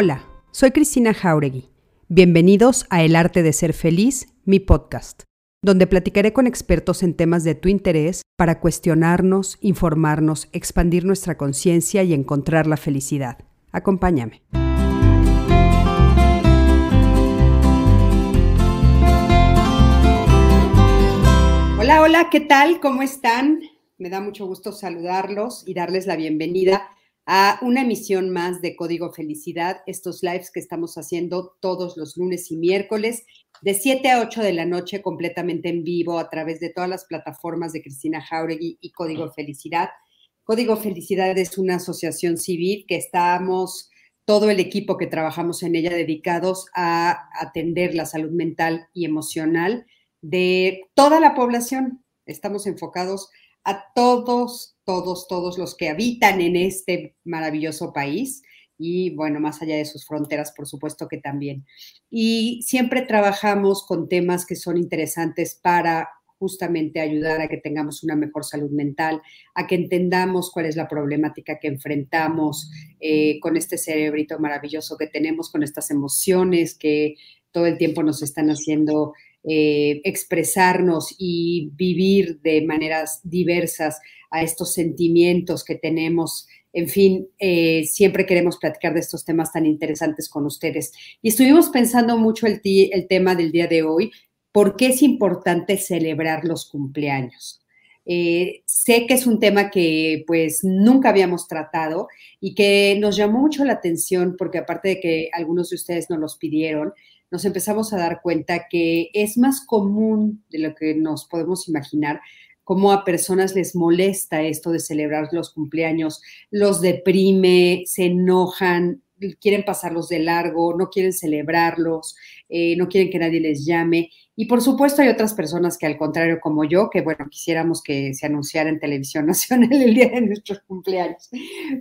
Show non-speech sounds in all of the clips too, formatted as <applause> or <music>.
Hola, soy Cristina Jauregui. Bienvenidos a El Arte de Ser Feliz, mi podcast, donde platicaré con expertos en temas de tu interés para cuestionarnos, informarnos, expandir nuestra conciencia y encontrar la felicidad. Acompáñame. Hola, hola, ¿qué tal? ¿Cómo están? Me da mucho gusto saludarlos y darles la bienvenida a una emisión más de Código Felicidad, estos lives que estamos haciendo todos los lunes y miércoles de 7 a 8 de la noche completamente en vivo a través de todas las plataformas de Cristina Jauregui y Código Felicidad. Código Felicidad es una asociación civil que estamos, todo el equipo que trabajamos en ella, dedicados a atender la salud mental y emocional de toda la población. Estamos enfocados a todos, todos, todos los que habitan en este maravilloso país y bueno, más allá de sus fronteras, por supuesto que también. Y siempre trabajamos con temas que son interesantes para justamente ayudar a que tengamos una mejor salud mental, a que entendamos cuál es la problemática que enfrentamos eh, con este cerebrito maravilloso que tenemos, con estas emociones que todo el tiempo nos están haciendo eh, expresarnos y vivir de maneras diversas a estos sentimientos que tenemos. En fin, eh, siempre queremos platicar de estos temas tan interesantes con ustedes. Y estuvimos pensando mucho el, tema del día de hoy, ¿por qué es importante celebrar los cumpleaños? Eh, sé que es un tema que pues nunca habíamos tratado y que nos llamó mucho la atención porque aparte de que algunos de ustedes nos los pidieron, nos empezamos a dar cuenta que es más común de lo que nos podemos imaginar cómo a personas les molesta esto de celebrar los cumpleaños, los deprime, se enojan, quieren pasarlos de largo, no quieren celebrarlos, eh, no quieren que nadie les llame. Y por supuesto hay otras personas que al contrario como yo, que bueno, quisiéramos que se anunciara en televisión <laughs> nacional el día de nuestros cumpleaños.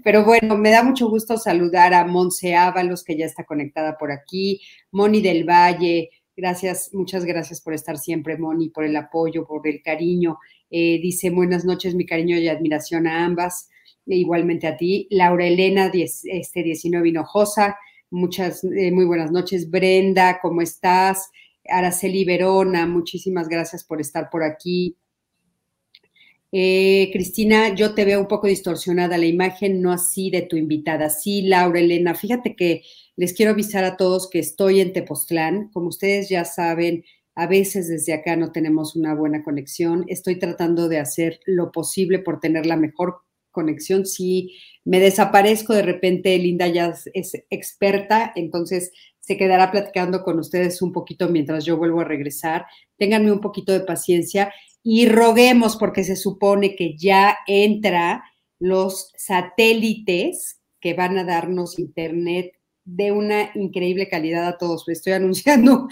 Pero bueno, me da mucho gusto saludar a Monse Ábalos, que ya está conectada por aquí, Moni del Valle, gracias, muchas gracias por estar siempre, Moni, por el apoyo, por el cariño. Eh, dice, buenas noches, mi cariño y admiración a ambas, e igualmente a ti. Laura Elena, este, 19 Hinojosa, muchas, eh, muy buenas noches. Brenda, ¿cómo estás? Araceli Verona, muchísimas gracias por estar por aquí. Eh, Cristina, yo te veo un poco distorsionada la imagen, no así de tu invitada. Sí, Laura Elena, fíjate que les quiero avisar a todos que estoy en Tepoztlán. Como ustedes ya saben, a veces desde acá no tenemos una buena conexión. Estoy tratando de hacer lo posible por tener la mejor conexión. Si me desaparezco de repente, Linda ya es experta, entonces se quedará platicando con ustedes un poquito mientras yo vuelvo a regresar. Ténganme un poquito de paciencia y roguemos porque se supone que ya entra los satélites que van a darnos internet de una increíble calidad a todos. Estoy anunciando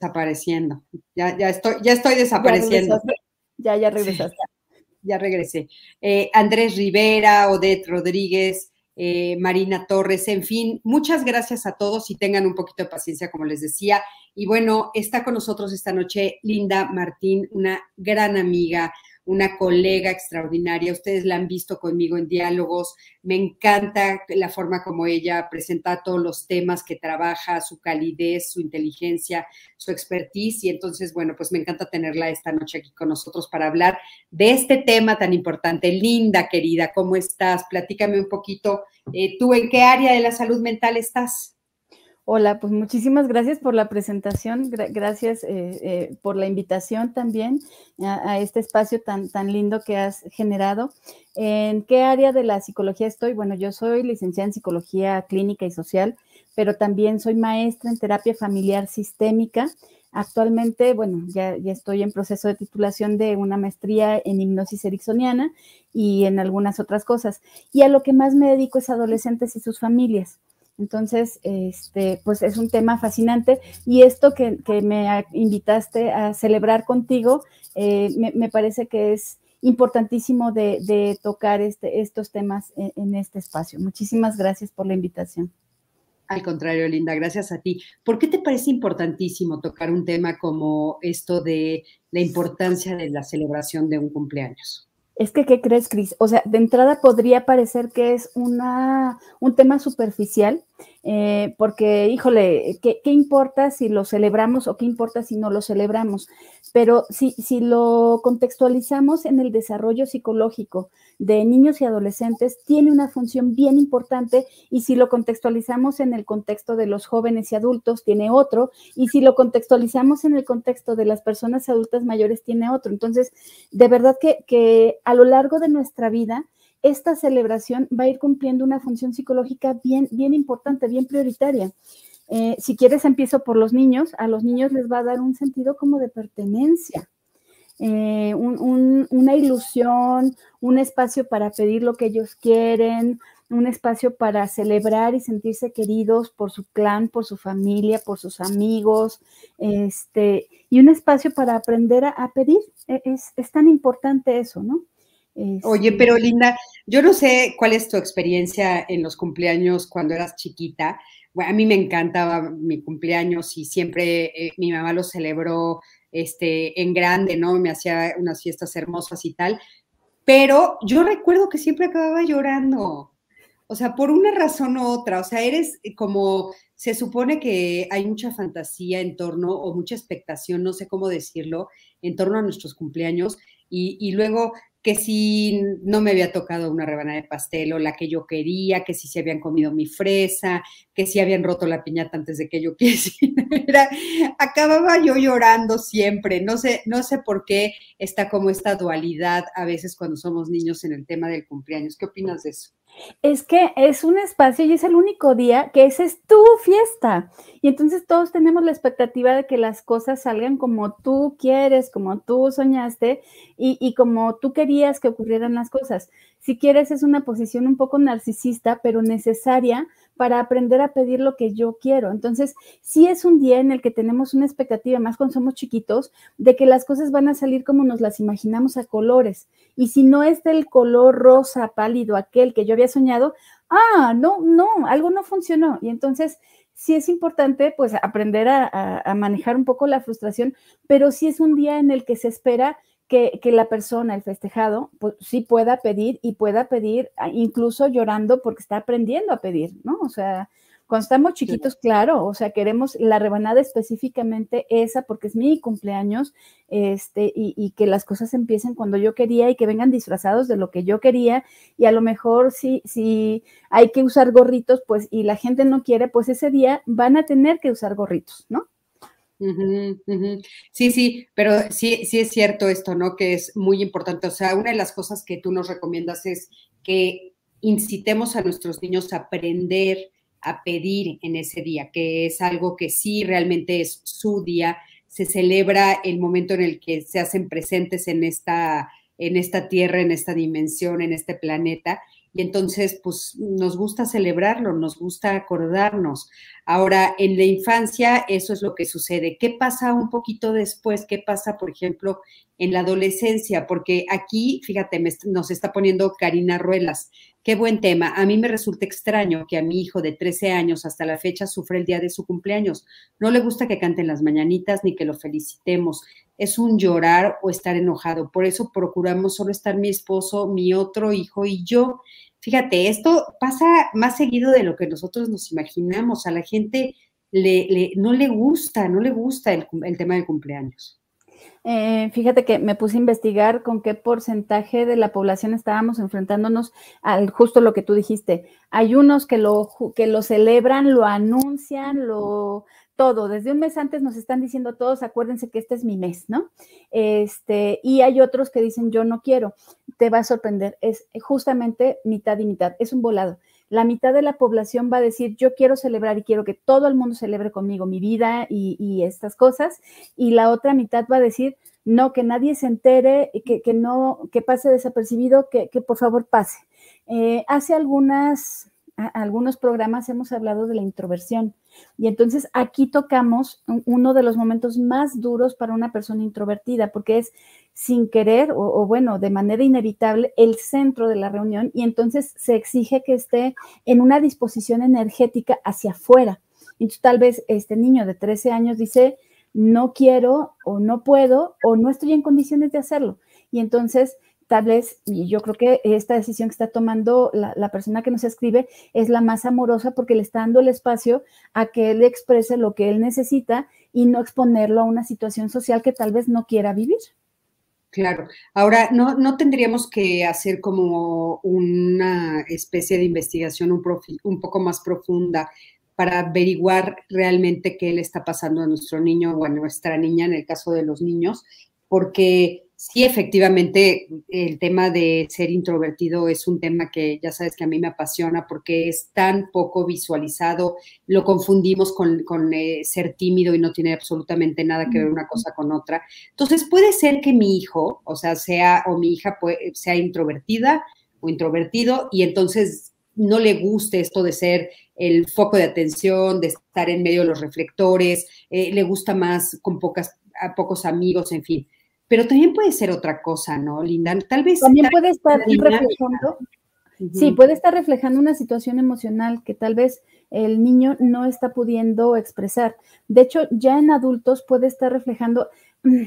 desapareciendo. Ya, ya, estoy, ya estoy desapareciendo. Ya, ya regresaste. ya, regresé. Eh, Andrés Rivera, Odette Rodríguez, eh, Marina Torres, en fin, muchas gracias a todos y tengan un poquito de paciencia, como les decía. Y bueno, está con nosotros esta noche Linda Martín, una gran amiga, una colega extraordinaria. Ustedes la han visto conmigo en diálogos. Me encanta la forma como ella presenta todos los temas que trabaja, su calidez, su inteligencia, su expertise. Y entonces, bueno, pues me encanta tenerla esta noche aquí con nosotros para hablar de este tema tan importante. Linda, querida, ¿cómo estás? Platícame un poquito. Eh, ¿Tú en qué área de la salud mental estás? Hola, pues muchísimas gracias por la presentación, gracias eh, eh, por la invitación también a, este espacio tan, tan lindo que has generado. ¿En qué área de la psicología estoy? Bueno, yo soy licenciada en psicología clínica y social, pero también soy maestra en terapia familiar sistémica. Actualmente, bueno, ya, ya estoy en proceso de titulación de una maestría en hipnosis ericksoniana y en algunas otras cosas. Y a lo que más me dedico es a adolescentes y sus familias. Entonces, este, pues es un tema fascinante y esto que, me invitaste a celebrar contigo, eh, me, parece que es importantísimo de, tocar este, estos temas en, este espacio. Muchísimas gracias por la invitación. Al contrario, Linda, gracias a ti. ¿Por qué te parece importantísimo tocar un tema como esto de la importancia de la celebración de un cumpleaños? Es que, ¿qué crees, Cris? O sea, de entrada podría parecer que es una, un tema superficial, eh, porque, híjole, ¿qué, importa si lo celebramos o qué importa si no lo celebramos? Pero si, si lo contextualizamos en el desarrollo psicológico de niños y adolescentes, tiene una función bien importante y si lo contextualizamos en el contexto de los jóvenes y adultos, tiene otro, y si lo contextualizamos en el contexto de las personas adultas mayores, tiene otro. Entonces, de verdad que, que a lo largo de nuestra vida, esta celebración va a ir cumpliendo una función psicológica bien, bien importante, bien prioritaria. Eh, si quieres, empiezo por los niños. A los niños les va a dar un sentido como de pertenencia, eh, una ilusión, un espacio para pedir lo que ellos quieren, un espacio para celebrar y sentirse queridos por su clan, por su familia, por sus amigos, este, y un espacio para aprender a, pedir. E, es, es, tan importante eso, ¿no? Oye, este pero Linda, yo no sé cuál es tu experiencia en los cumpleaños cuando eras chiquita. Bueno, a mí me encantaba mi cumpleaños y siempre eh, mi mamá lo celebró este, en grande, ¿no? Me hacía unas fiestas hermosas y tal. Pero yo recuerdo que siempre acababa llorando. O sea, por una razón u otra. O sea, eres como, se supone que hay mucha fantasía en torno, o mucha expectación, no sé cómo decirlo, en torno a nuestros cumpleaños. Y, y luego que si no me había tocado una rebanada de pastel o la que yo quería, que si se habían comido mi fresa, que si habían roto la piñata antes de que yo <laughs> quisiera. Acababa yo llorando siempre. No sé, no sé por qué está como esta dualidad a veces cuando somos niños en el tema del cumpleaños. ¿Qué opinas de eso? Es que es un espacio y es el único día que esa es tu fiesta. Y entonces todos tenemos la expectativa de que las cosas salgan como tú quieres, como tú soñaste y, y, como tú querías que ocurrieran las cosas. Si quieres, es una posición un poco narcisista, pero necesaria para aprender a pedir lo que yo quiero. Entonces, sí es un día en el que tenemos una expectativa, más cuando somos chiquitos, de que las cosas van a salir como nos las imaginamos a colores. Y si no es del color rosa pálido, aquel que yo había soñado, ah, no, no, algo no funcionó. Y entonces, sí es importante, pues, aprender a, manejar un poco la frustración, pero sí es un día en el que se espera que, la persona, el festejado, pues sí pueda pedir y pueda pedir ah, incluso llorando porque está aprendiendo a pedir, ¿no? O sea, cuando estamos chiquitos, claro, o sea, queremos la rebanada específicamente esa porque es mi cumpleaños, este, y, y, que las cosas empiecen cuando yo quería y que vengan disfrazados de lo que yo quería, y a lo mejor si, si hay que usar gorritos, pues, y la gente no quiere, pues ese día van a tener que usar gorritos, ¿no? Sí, sí, pero sí, sí es cierto esto, ¿no? Que es muy importante. O sea, una de las cosas que tú nos recomiendas es que incitemos a nuestros niños a aprender a pedir en ese día, que es algo que sí realmente es su día. Se celebra el momento en el que se hacen presentes en esta, en esta tierra, en esta dimensión, en este planeta y entonces pues nos gusta celebrarlo, nos gusta acordarnos. Ahora, en la infancia eso es lo que sucede. ¿Qué pasa un poquito después? ¿Qué pasa, por ejemplo, en la adolescencia? Porque aquí, fíjate, nos está poniendo Karina Ruelas. Qué buen tema. A mí me resulta extraño que a mi hijo de 13 años hasta la fecha sufre el día de su cumpleaños. No le gusta que canten las mañanitas ni que lo felicitemos. Es un llorar o estar enojado. Por eso procuramos solo estar mi esposo, mi otro hijo y yo Fíjate, esto pasa más seguido de lo que nosotros nos imaginamos. A la gente le, no le gusta, no le gusta el, tema del cumpleaños. Eh, fíjate que me puse a investigar con qué porcentaje de la población estábamos enfrentándonos al justo lo que tú dijiste. Hay unos que lo, que lo celebran, lo anuncian, lo todo, desde un mes antes nos están diciendo todos, acuérdense que este es mi mes, ¿no? Este, y hay otros que dicen, yo no quiero, te va a sorprender, es justamente mitad y mitad, es un volado. La mitad de la población va a decir, yo quiero celebrar y quiero que todo el mundo celebre conmigo mi vida y, estas cosas, y la otra mitad va a decir, no, que nadie se entere, que, que no, que pase desapercibido, que, por favor pase. Eh, hace algunas algunos programas hemos hablado de la introversión. Y entonces aquí tocamos uno de los momentos más duros para una persona introvertida, porque es sin querer o, bueno, de manera inevitable el centro de la reunión y entonces se exige que esté en una disposición energética hacia afuera. Entonces tal vez este niño de 13 años dice, no quiero o no puedo o no estoy en condiciones de hacerlo. Y entonces tal vez, y yo creo que esta decisión que está tomando la, persona que nos escribe es la más amorosa porque le está dando el espacio a que él exprese lo que él necesita y no exponerlo a una situación social que tal vez no quiera vivir. Claro. Ahora, ¿no, no tendríamos que hacer como una especie de investigación un, un poco más profunda para averiguar realmente qué le está pasando a nuestro niño o a nuestra niña en el caso de los niños? Porque sí, efectivamente, el tema de ser introvertido es un tema que ya sabes que a mí me apasiona porque es tan poco visualizado, lo confundimos con, eh, ser tímido y no tiene absolutamente nada que ver una cosa con otra. Entonces, puede ser que mi hijo, o sea, sea o mi hija sea introvertida o introvertido y entonces no le guste esto de ser el foco de atención, de estar en medio de los reflectores, eh, le gusta más con pocas, a pocos amigos, en fin. Pero también puede ser otra cosa, ¿no, Linda? Tal vez. También puede estar reflejando. Sí, puede estar reflejando una situación emocional que tal vez el niño no está pudiendo expresar. De hecho, ya en adultos puede estar reflejando,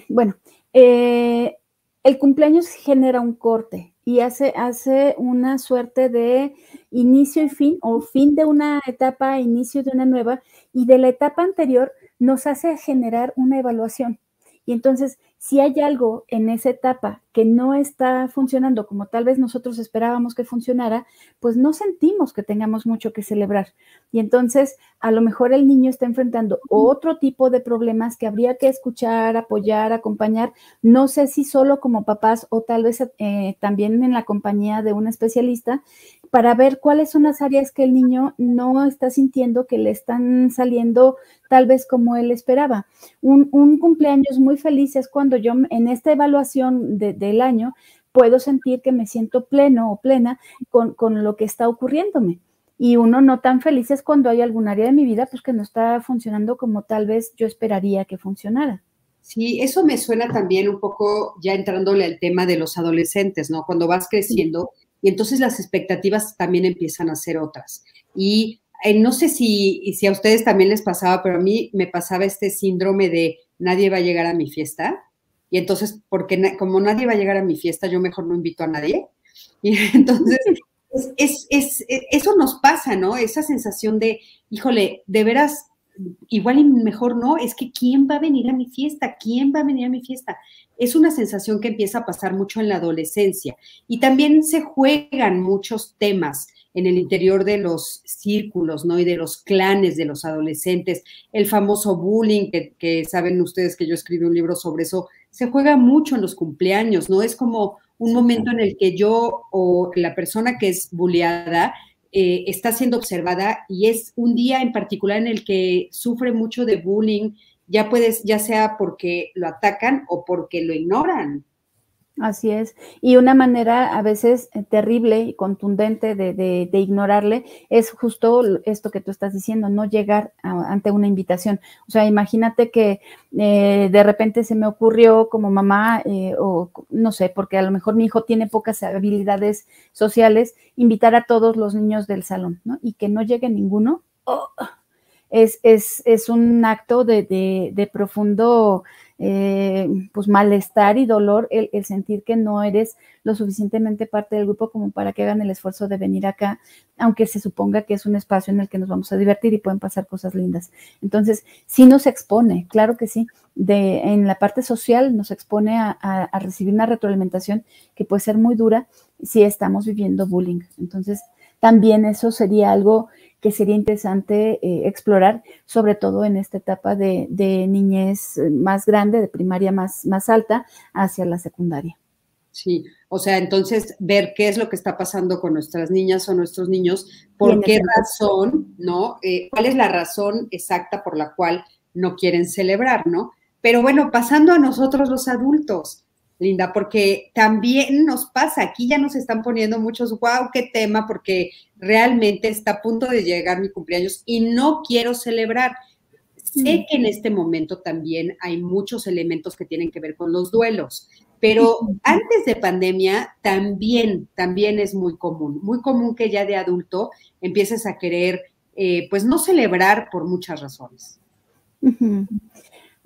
bueno, eh, el cumpleaños genera un corte y hace, hace una suerte de inicio y fin, o fin de una etapa, inicio de una nueva, y de la etapa anterior nos hace generar una evaluación. Y entonces, si hay algo en esa etapa que no está funcionando como tal vez nosotros esperábamos que funcionara, pues no sentimos que tengamos mucho que celebrar. Y entonces, a lo mejor el niño está enfrentando otro tipo de problemas que habría que escuchar, apoyar, acompañar. No sé si solo como papás o tal vez eh, también en la compañía de un especialista, para ver cuáles son las áreas que el niño no está sintiendo que le están saliendo tal vez como él esperaba. Un, cumpleaños muy feliz es cuando yo en esta evaluación del año puedo sentir que me siento pleno o plena con, con, lo que está ocurriéndome. Y uno no tan feliz es cuando hay algún área de mi vida pues que no está funcionando como tal vez yo esperaría que funcionara. Sí, eso me suena también un poco ya entrándole al tema de los adolescentes, ¿no? Cuando vas creciendo y entonces las expectativas también empiezan a ser otras. Y eh, no sé si, si a ustedes también les pasaba, pero a mí me pasaba este síndrome de nadie va a llegar a mi fiesta. Y entonces, porque como nadie va a llegar a mi fiesta, yo mejor no invito a nadie. <laughs> Y entonces, es, es, eso nos pasa, ¿no? Esa sensación de, híjole, de veras, igual y mejor no, es que ¿quién va a venir a mi fiesta? ¿Quién va a venir a mi fiesta? Es una sensación que empieza a pasar mucho en la adolescencia y también se juegan muchos temas en el interior de los círculos, ¿no? Y de los clanes de los adolescentes, el famoso bullying, que, que saben ustedes que yo escribí un libro sobre eso, se juega mucho en los cumpleaños, ¿no? Es como un momento en el que yo o la persona que es bulleada eh, está siendo observada y es un día en particular en el que sufre mucho de bullying, ya puedes, ya sea porque lo atacan o porque lo ignoran. Así es. Y una manera a veces eh, terrible y contundente de, ignorarle es justo esto que tú estás diciendo, no llegar ante una invitación. O sea, imagínate que eh, de repente se me ocurrió como mamá, eh, o no sé, porque a lo mejor mi hijo tiene pocas habilidades sociales, invitar a todos los niños del salón, ¿no? Y que no llegue ninguno. Oh, es, es, es, un acto de, de profundo eh, pues malestar y dolor el, sentir que no eres lo suficientemente parte del grupo como para que hagan el esfuerzo de venir acá, aunque se suponga que es un espacio en el que nos vamos a divertir y pueden pasar cosas lindas. Entonces, sí nos expone, claro que sí, de, en la parte social nos expone a, a recibir una retroalimentación que puede ser muy dura si estamos viviendo bullying. Entonces, también eso sería algo que sería interesante eh, explorar, sobre todo en esta etapa de, niñez eh, más grande, de primaria más, más alta, hacia la secundaria. Sí, o sea, entonces ver qué es lo que está pasando con nuestras niñas o nuestros niños, por qué razón, ¿no? Eh, ¿Cuál es la razón exacta por la cual no quieren celebrar, ¿no? Pero bueno, pasando a nosotros los adultos, Linda, porque también nos pasa, aquí ya nos están poniendo muchos, wow, qué tema, porque realmente está a punto de llegar mi cumpleaños y no quiero celebrar. Sé que en este momento también hay muchos elementos que tienen que ver con los duelos, pero antes de pandemia también, también es muy común, muy común que ya de adulto empieces a querer, eh, pues no celebrar por muchas razones.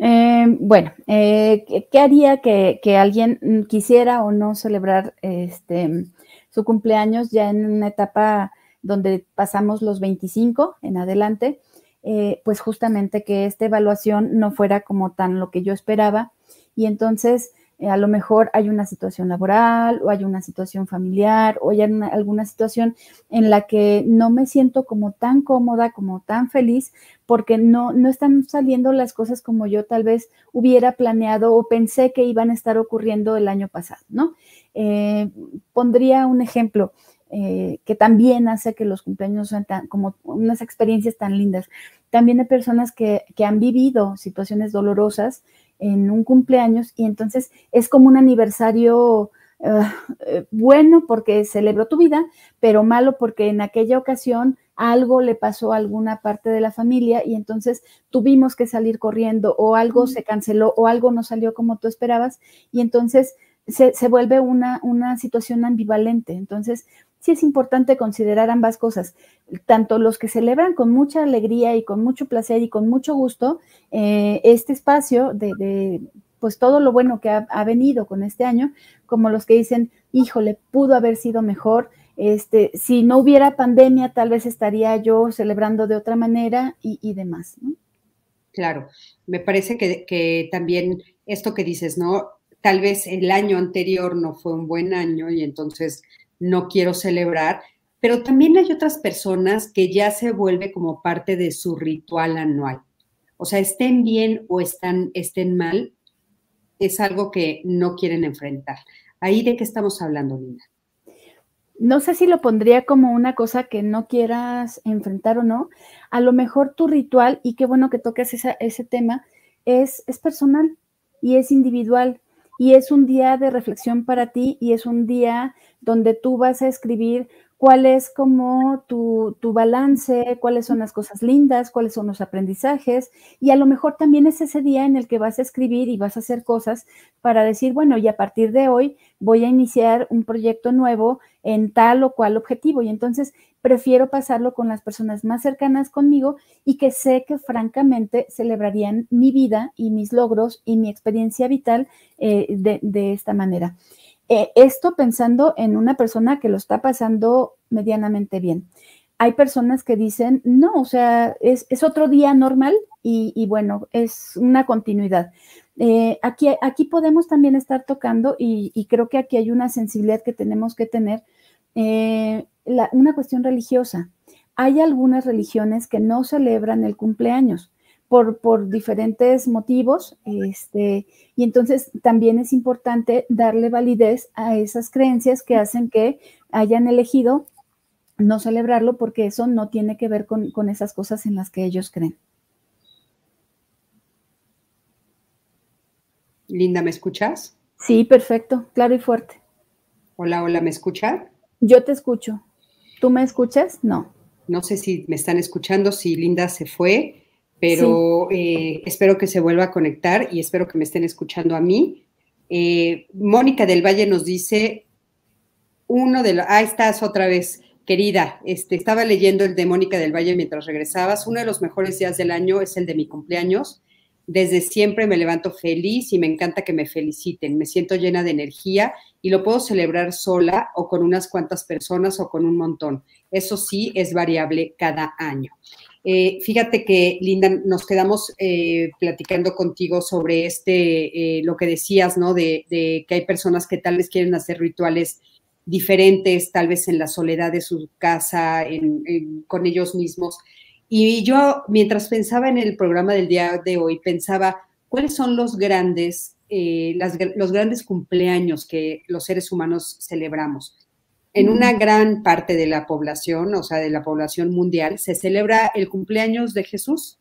Eh, bueno, eh, ¿qué haría que, que, alguien quisiera o no celebrar este, su cumpleaños ya en una etapa donde pasamos los 25 en adelante? Eh, pues justamente que esta evaluación no fuera como tan lo que yo esperaba y entonces eh, a lo mejor hay una situación laboral o hay una situación familiar o hay alguna situación en la que no me siento como tan cómoda, como tan feliz, porque no, no están saliendo las cosas como yo tal vez hubiera planeado o pensé que iban a estar ocurriendo el año pasado, ¿no? Eh, pondría un ejemplo. Eh, que también hace que los cumpleaños sean como unas experiencias tan lindas. También hay personas que, han vivido situaciones dolorosas en un cumpleaños y entonces es como un aniversario ah, eh, bueno porque celebró tu vida, pero malo porque en aquella ocasión algo le pasó a alguna parte de la familia y entonces tuvimos que salir corriendo o algo se canceló o algo no salió como tú esperabas y entonces se, se vuelve una, una situación ambivalente. Entonces, sí es importante considerar ambas cosas, tanto los que celebran con mucha alegría y con mucho placer y con mucho gusto eh, este espacio de, pues todo lo bueno que ha, venido con este año, como los que dicen, híjole, pudo haber sido mejor, este, si no hubiera pandemia, tal vez estaría yo celebrando de otra manera y, demás. Claro, me parece que, que también esto que dices, ¿no? Tal vez el año anterior no fue un buen año y entonces no quiero celebrar, pero también hay otras personas que ya se vuelve como parte de su ritual anual. O sea, estén bien o estén mal, es algo que no quieren enfrentar. Ahí de qué estamos hablando, Nina. No sé si lo pondría como una cosa que no quieras enfrentar o no. A lo mejor tu ritual, y qué bueno que toques ese tema, es personal y es individual y es un día de reflexión para ti y es un día donde tú vas a escribir cuál es como tu, tu, balance, cuáles son las cosas lindas, cuáles son los aprendizajes, y a lo mejor también es ese día en el que vas a escribir y vas a hacer cosas para decir, bueno, y a partir de hoy voy a iniciar un proyecto nuevo en tal o cual objetivo, y entonces prefiero pasarlo con las personas más cercanas conmigo y que sé que francamente celebrarían mi vida y mis logros y mi experiencia vital eh, de, de esta manera. Eh, esto pensando en una persona que lo está pasando medianamente bien. Hay personas que dicen, no, o sea, es, otro día normal y, bueno, es una continuidad. Eh, aquí, aquí podemos también estar tocando y, creo que aquí hay una sensibilidad que tenemos que tener, eh, una cuestión religiosa. Hay algunas religiones que no celebran el cumpleaños por, diferentes motivos, este, y entonces también es importante darle validez a esas creencias que hacen que hayan elegido no celebrarlo porque eso no tiene que ver con, con esas cosas en las que ellos creen. Linda, ¿me escuchas? Sí, perfecto, claro y fuerte. Hola, hola, ¿me escuchan? Yo te escucho. ¿Tú me escuchas? No. No sé si me están escuchando, si Linda se fue pero eh, espero que se vuelva a conectar y espero que me estén escuchando a mí. Eh, Mónica del Valle nos dice, uno de los, ah, estás otra vez, querida, este, estaba leyendo el de Mónica del Valle mientras regresabas, uno de los mejores días del año es el de mi cumpleaños. Desde siempre me levanto feliz y me encanta que me feliciten. Me siento llena de energía y lo puedo celebrar sola o con unas cuantas personas o con un montón. Eso sí es variable cada año. Eh, fíjate que, Linda, nos quedamos eh, platicando contigo sobre este, eh, lo que decías, ¿no? De, que hay personas que tal vez quieren hacer rituales diferentes, tal vez en la soledad de su casa, con ellos mismos. Y yo, mientras pensaba en el programa del día de hoy, pensaba, ¿cuáles son los grandes, los grandes cumpleaños que los seres humanos celebramos? En una gran parte de la población, o sea, de la población mundial, se celebra el cumpleaños de Jesús.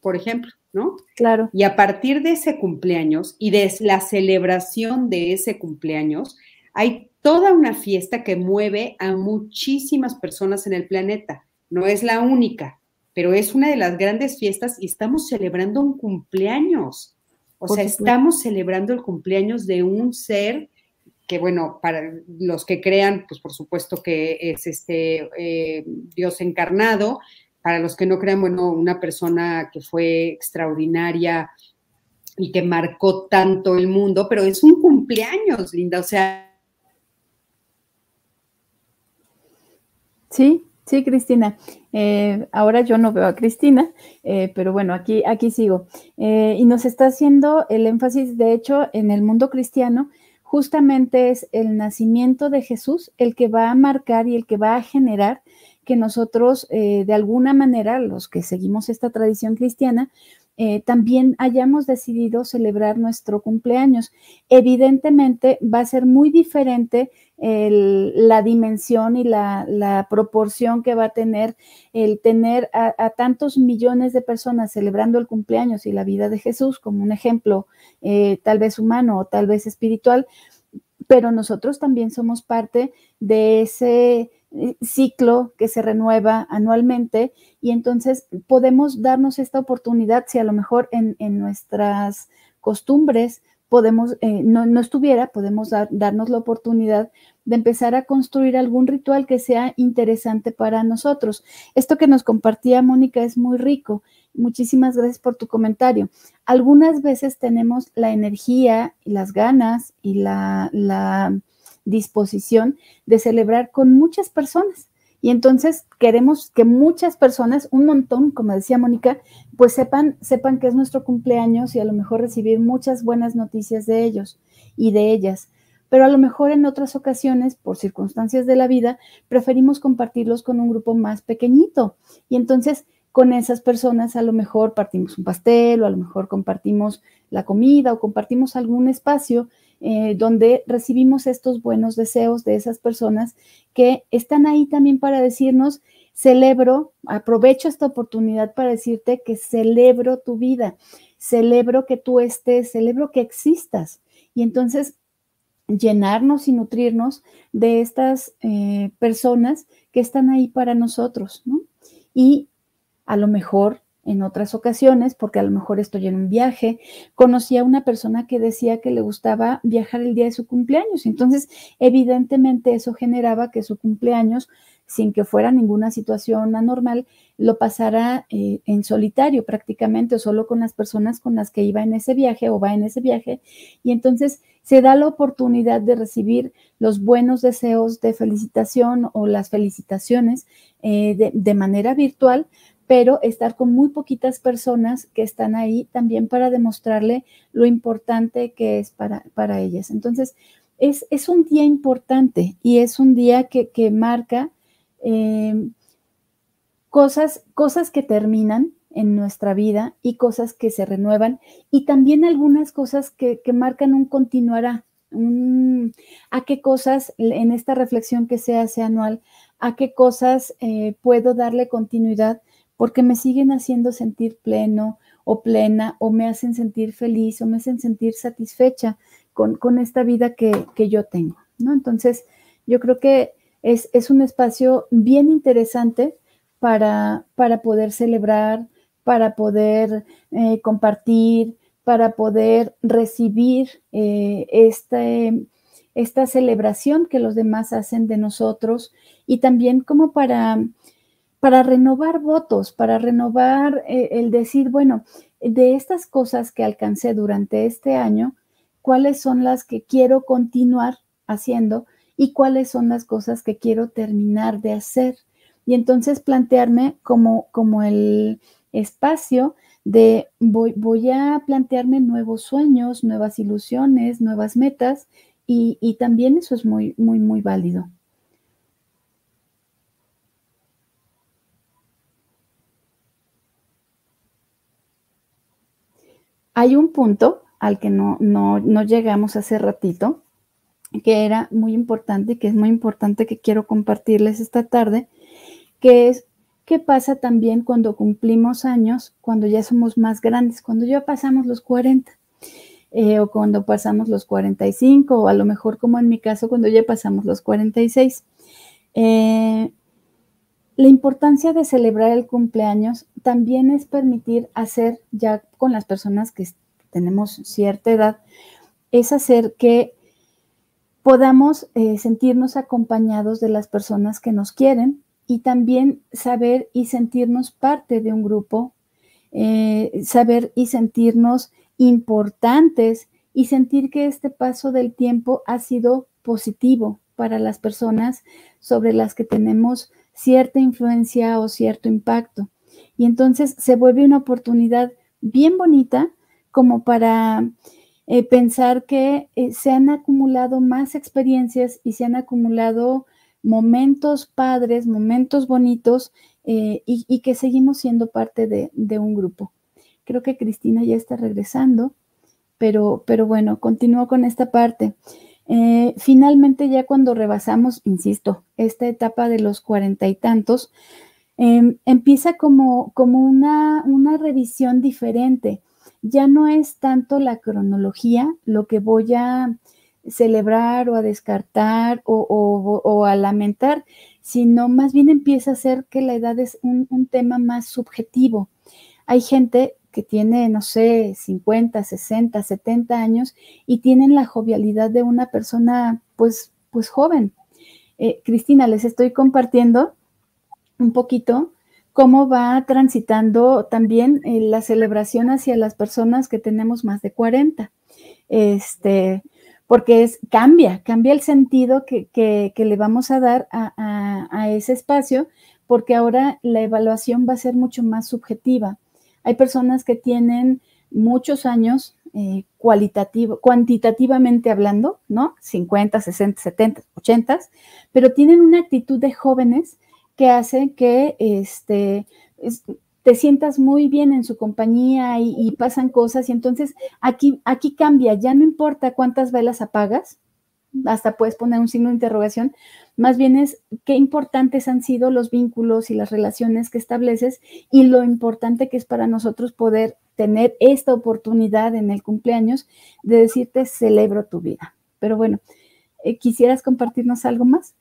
por ejemplo, ¿no? Claro. Y a partir de ese cumpleaños y de la celebración de ese cumpleaños, hay toda una fiesta que mueve a muchísimas personas en el planeta. No es la única, pero es una de las grandes fiestas y estamos celebrando un cumpleaños. O sea, estamos celebrando el cumpleaños de un ser que, bueno, para los que crean, pues por supuesto que es este eh, Dios encarnado. Para los que no crean, bueno, una persona que fue extraordinaria y que marcó tanto el mundo, pero es un cumpleaños, Linda. O sea, Sí, sí, Cristina. Eh, ahora yo no veo a Cristina, eh, pero bueno, aquí, aquí sigo. Y nos está haciendo el énfasis, de hecho, en el mundo cristiano, justamente es el nacimiento de Jesús el que va a marcar y el que va a generar que nosotros, de alguna manera, los que seguimos esta tradición cristiana, eh, también hayamos decidido celebrar nuestro cumpleaños. Evidentemente va a ser muy diferente la dimensión y la, proporción que va a tener el tener a, tantos millones de personas celebrando el cumpleaños y la vida de Jesús como un ejemplo eh, tal vez humano o tal vez espiritual, pero nosotros también somos parte de ese ciclo que se renueva anualmente y entonces podemos darnos esta oportunidad si a lo mejor en, nuestras costumbres podemos, eh, no, estuviera, podemos darnos la oportunidad de empezar a construir algún ritual que sea interesante para nosotros. Esto que nos compartía Mónica es muy rico. Muchísimas gracias por tu comentario. Algunas veces tenemos la energía y las ganas y la disposición de celebrar con muchas personas. Y entonces queremos que muchas personas, un montón, como decía Mónica, pues sepan, sepan que es nuestro cumpleaños y a lo mejor recibir muchas buenas noticias de ellos y de ellas. Pero a lo mejor en otras ocasiones, por circunstancias de la vida, preferimos compartirlos con un grupo más pequeñito. Y entonces con esas personas a lo mejor partimos un pastel o a lo mejor compartimos la comida o compartimos algún espacio eh, donde recibimos estos buenos deseos de esas personas que están ahí también para decirnos, celebro, aprovecho esta oportunidad para decirte que celebro tu vida, celebro que tú estés, celebro que existas. Y entonces llenarnos y nutrirnos de estas eh, personas que están ahí para nosotros, ¿no? Y a lo mejor en otras ocasiones, porque a lo mejor estoy en un viaje, conocí a una persona que decía que le gustaba viajar el día de su cumpleaños. Entonces, evidentemente eso generaba que su cumpleaños, sin que fuera ninguna situación anormal, lo pasara eh, en solitario prácticamente o solo con las personas con las que iba en ese viaje o va en ese viaje. Y entonces se da la oportunidad de recibir los buenos deseos de felicitación o las felicitaciones eh, de manera virtual pero estar con muy poquitas personas que están ahí también para demostrarle lo importante que es para, para ellas. Entonces, es, es, un día importante y es un día que, que marca em, cosas, cosas que terminan en nuestra vida y cosas que se renuevan y también algunas cosas que, que marcan un continuará. a qué cosas en esta reflexión que se hace anual, a qué cosas eh, puedo darle continuidad porque me siguen haciendo sentir pleno o plena o me hacen sentir feliz o me hacen sentir satisfecha con, esta vida que, yo tengo, ¿no? Entonces, yo creo que es, un espacio bien interesante para, para poder celebrar, para poder eh, compartir, para poder recibir eh, este, esta celebración que los demás hacen de nosotros y también como para para renovar votos, para renovar eh, el decir, bueno, de estas cosas que alcancé durante este año, cuáles son las que quiero continuar haciendo y cuáles son las cosas que quiero terminar de hacer. Y entonces plantearme como, como el espacio de voy, voy a plantearme nuevos sueños, nuevas ilusiones, nuevas metas y, y también eso es muy, muy, muy válido. Hay un punto al que no, no, llegamos hace ratito, que era muy importante y que es muy importante que quiero compartirles esta tarde, que es ¿Qué pasa también cuando cumplimos años, cuando ya somos más grandes, cuando ya pasamos los 40? Eh, o cuando pasamos los 45, o a lo mejor como en mi caso, cuando ya pasamos los 46. Eh, la importancia de celebrar el cumpleaños también es permitir hacer, ya con las personas que tenemos cierta edad, es hacer que podamos eh, sentirnos acompañados de las personas que nos quieren y también saber y sentirnos parte de un grupo, eh, saber y sentirnos importantes y sentir que este paso del tiempo ha sido positivo para las personas sobre las que tenemos cierta influencia o cierto impacto. Y entonces se vuelve una oportunidad bien bonita como para eh, pensar que eh, se han acumulado más experiencias y se han acumulado momentos padres, momentos bonitos eh, y, que seguimos siendo parte de, un grupo. Creo que Cristina ya está regresando, pero, pero bueno, continúo con esta parte. Finalmente, ya cuando rebasamos, insisto, esta etapa de los cuarenta y tantos, em, empieza como, como una, una revisión diferente. Ya no es tanto la cronología lo que voy a celebrar o a descartar o, a lamentar, sino más bien empieza a ser que la edad es un, tema más subjetivo. Hay gente que tiene, no sé, 50, 60, 70 años y tienen la jovialidad de una persona, pues, pues joven. Eh, Cristina, les estoy compartiendo un poquito cómo va transitando también eh, la celebración hacia las personas que tenemos más de 40. Este, porque es, cambia, cambia el sentido que, le vamos a dar a, ese espacio, porque ahora la evaluación va a ser mucho más subjetiva. Hay personas que tienen muchos años eh, cualitativo, cuantitativamente hablando, ¿no? 50, 60, 70, 80, pero tienen una actitud de jóvenes que hace que este, te sientas muy bien en su compañía y, pasan cosas y entonces aquí, aquí cambia, ya no importa cuántas velas apagas, hasta puedes poner un signo de interrogación, más bien es qué importantes han sido los vínculos y las relaciones que estableces y lo importante que es para nosotros poder tener esta oportunidad en el cumpleaños de decirte celebro tu vida. Pero bueno, eh, ¿quisieras compartirnos algo más?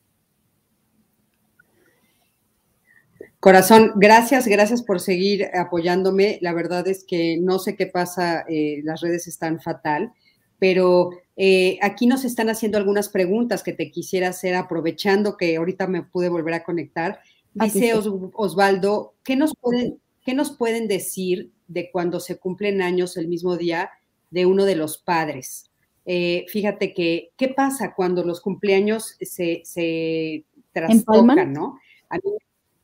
Corazón, gracias, gracias por seguir apoyándome. La verdad es que no sé qué pasa, eh, las redes están fatal, pero eh, aquí nos están haciendo algunas preguntas que te quisiera hacer aprovechando que ahorita me pude volver a conectar. Dice Osvaldo, ¿qué nos, pueden, ¿qué nos pueden decir de cuando se cumplen años el mismo día de uno de los padres? Eh, fíjate que, ¿qué pasa cuando los cumpleaños se, se trastocan, no? A mí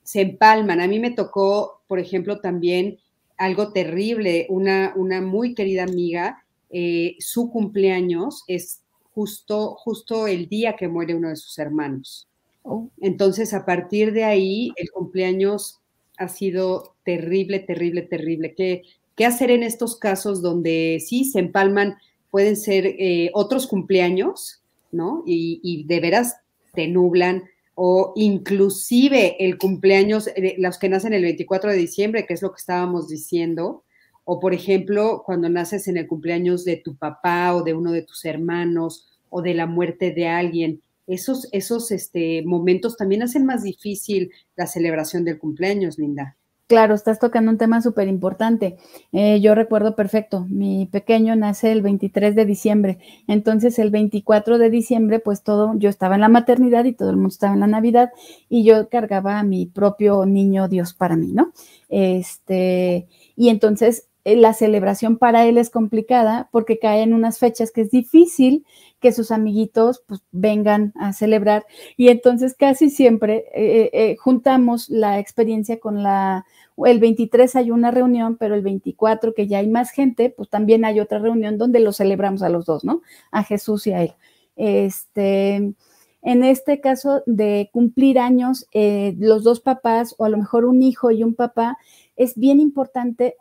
se empalman. A mí me tocó, por ejemplo, también algo terrible, una, una muy querida amiga, eh, su cumpleaños es justo, justo el día que muere uno de sus hermanos. Oh. Entonces, a partir de ahí, el cumpleaños ha sido terrible, terrible, terrible. ¿Qué, qué hacer en estos casos donde sí se empalman, pueden ser eh, otros cumpleaños, ¿no? Y, y de veras te nublan o inclusive el cumpleaños, los que nacen el 24 de diciembre, que es lo que estábamos diciendo, o por ejemplo, cuando naces en el cumpleaños de tu papá o de uno de tus hermanos o de la muerte de alguien, esos, esos este, momentos también hacen más difícil la celebración del cumpleaños, Linda. Claro, estás tocando un tema súper importante. Eh, yo recuerdo perfecto, mi pequeño nace el 23 de diciembre, entonces el 24 de diciembre, pues todo, yo estaba en la maternidad y todo el mundo estaba en la Navidad y yo cargaba a mi propio niño Dios para mí, ¿no? Este, y entonces eh, la celebración para él es complicada porque cae en unas fechas que es difícil que sus amiguitos pues, vengan a celebrar y entonces casi siempre eh, juntamos la experiencia con la el 23 hay una reunión, pero el 24 que ya hay más gente, pues también hay otra reunión donde lo celebramos a los dos, ¿no? A Jesús y a él. Este, en este caso de cumplir años, eh, los dos papás o a lo mejor un hijo y un papá, es bien importante,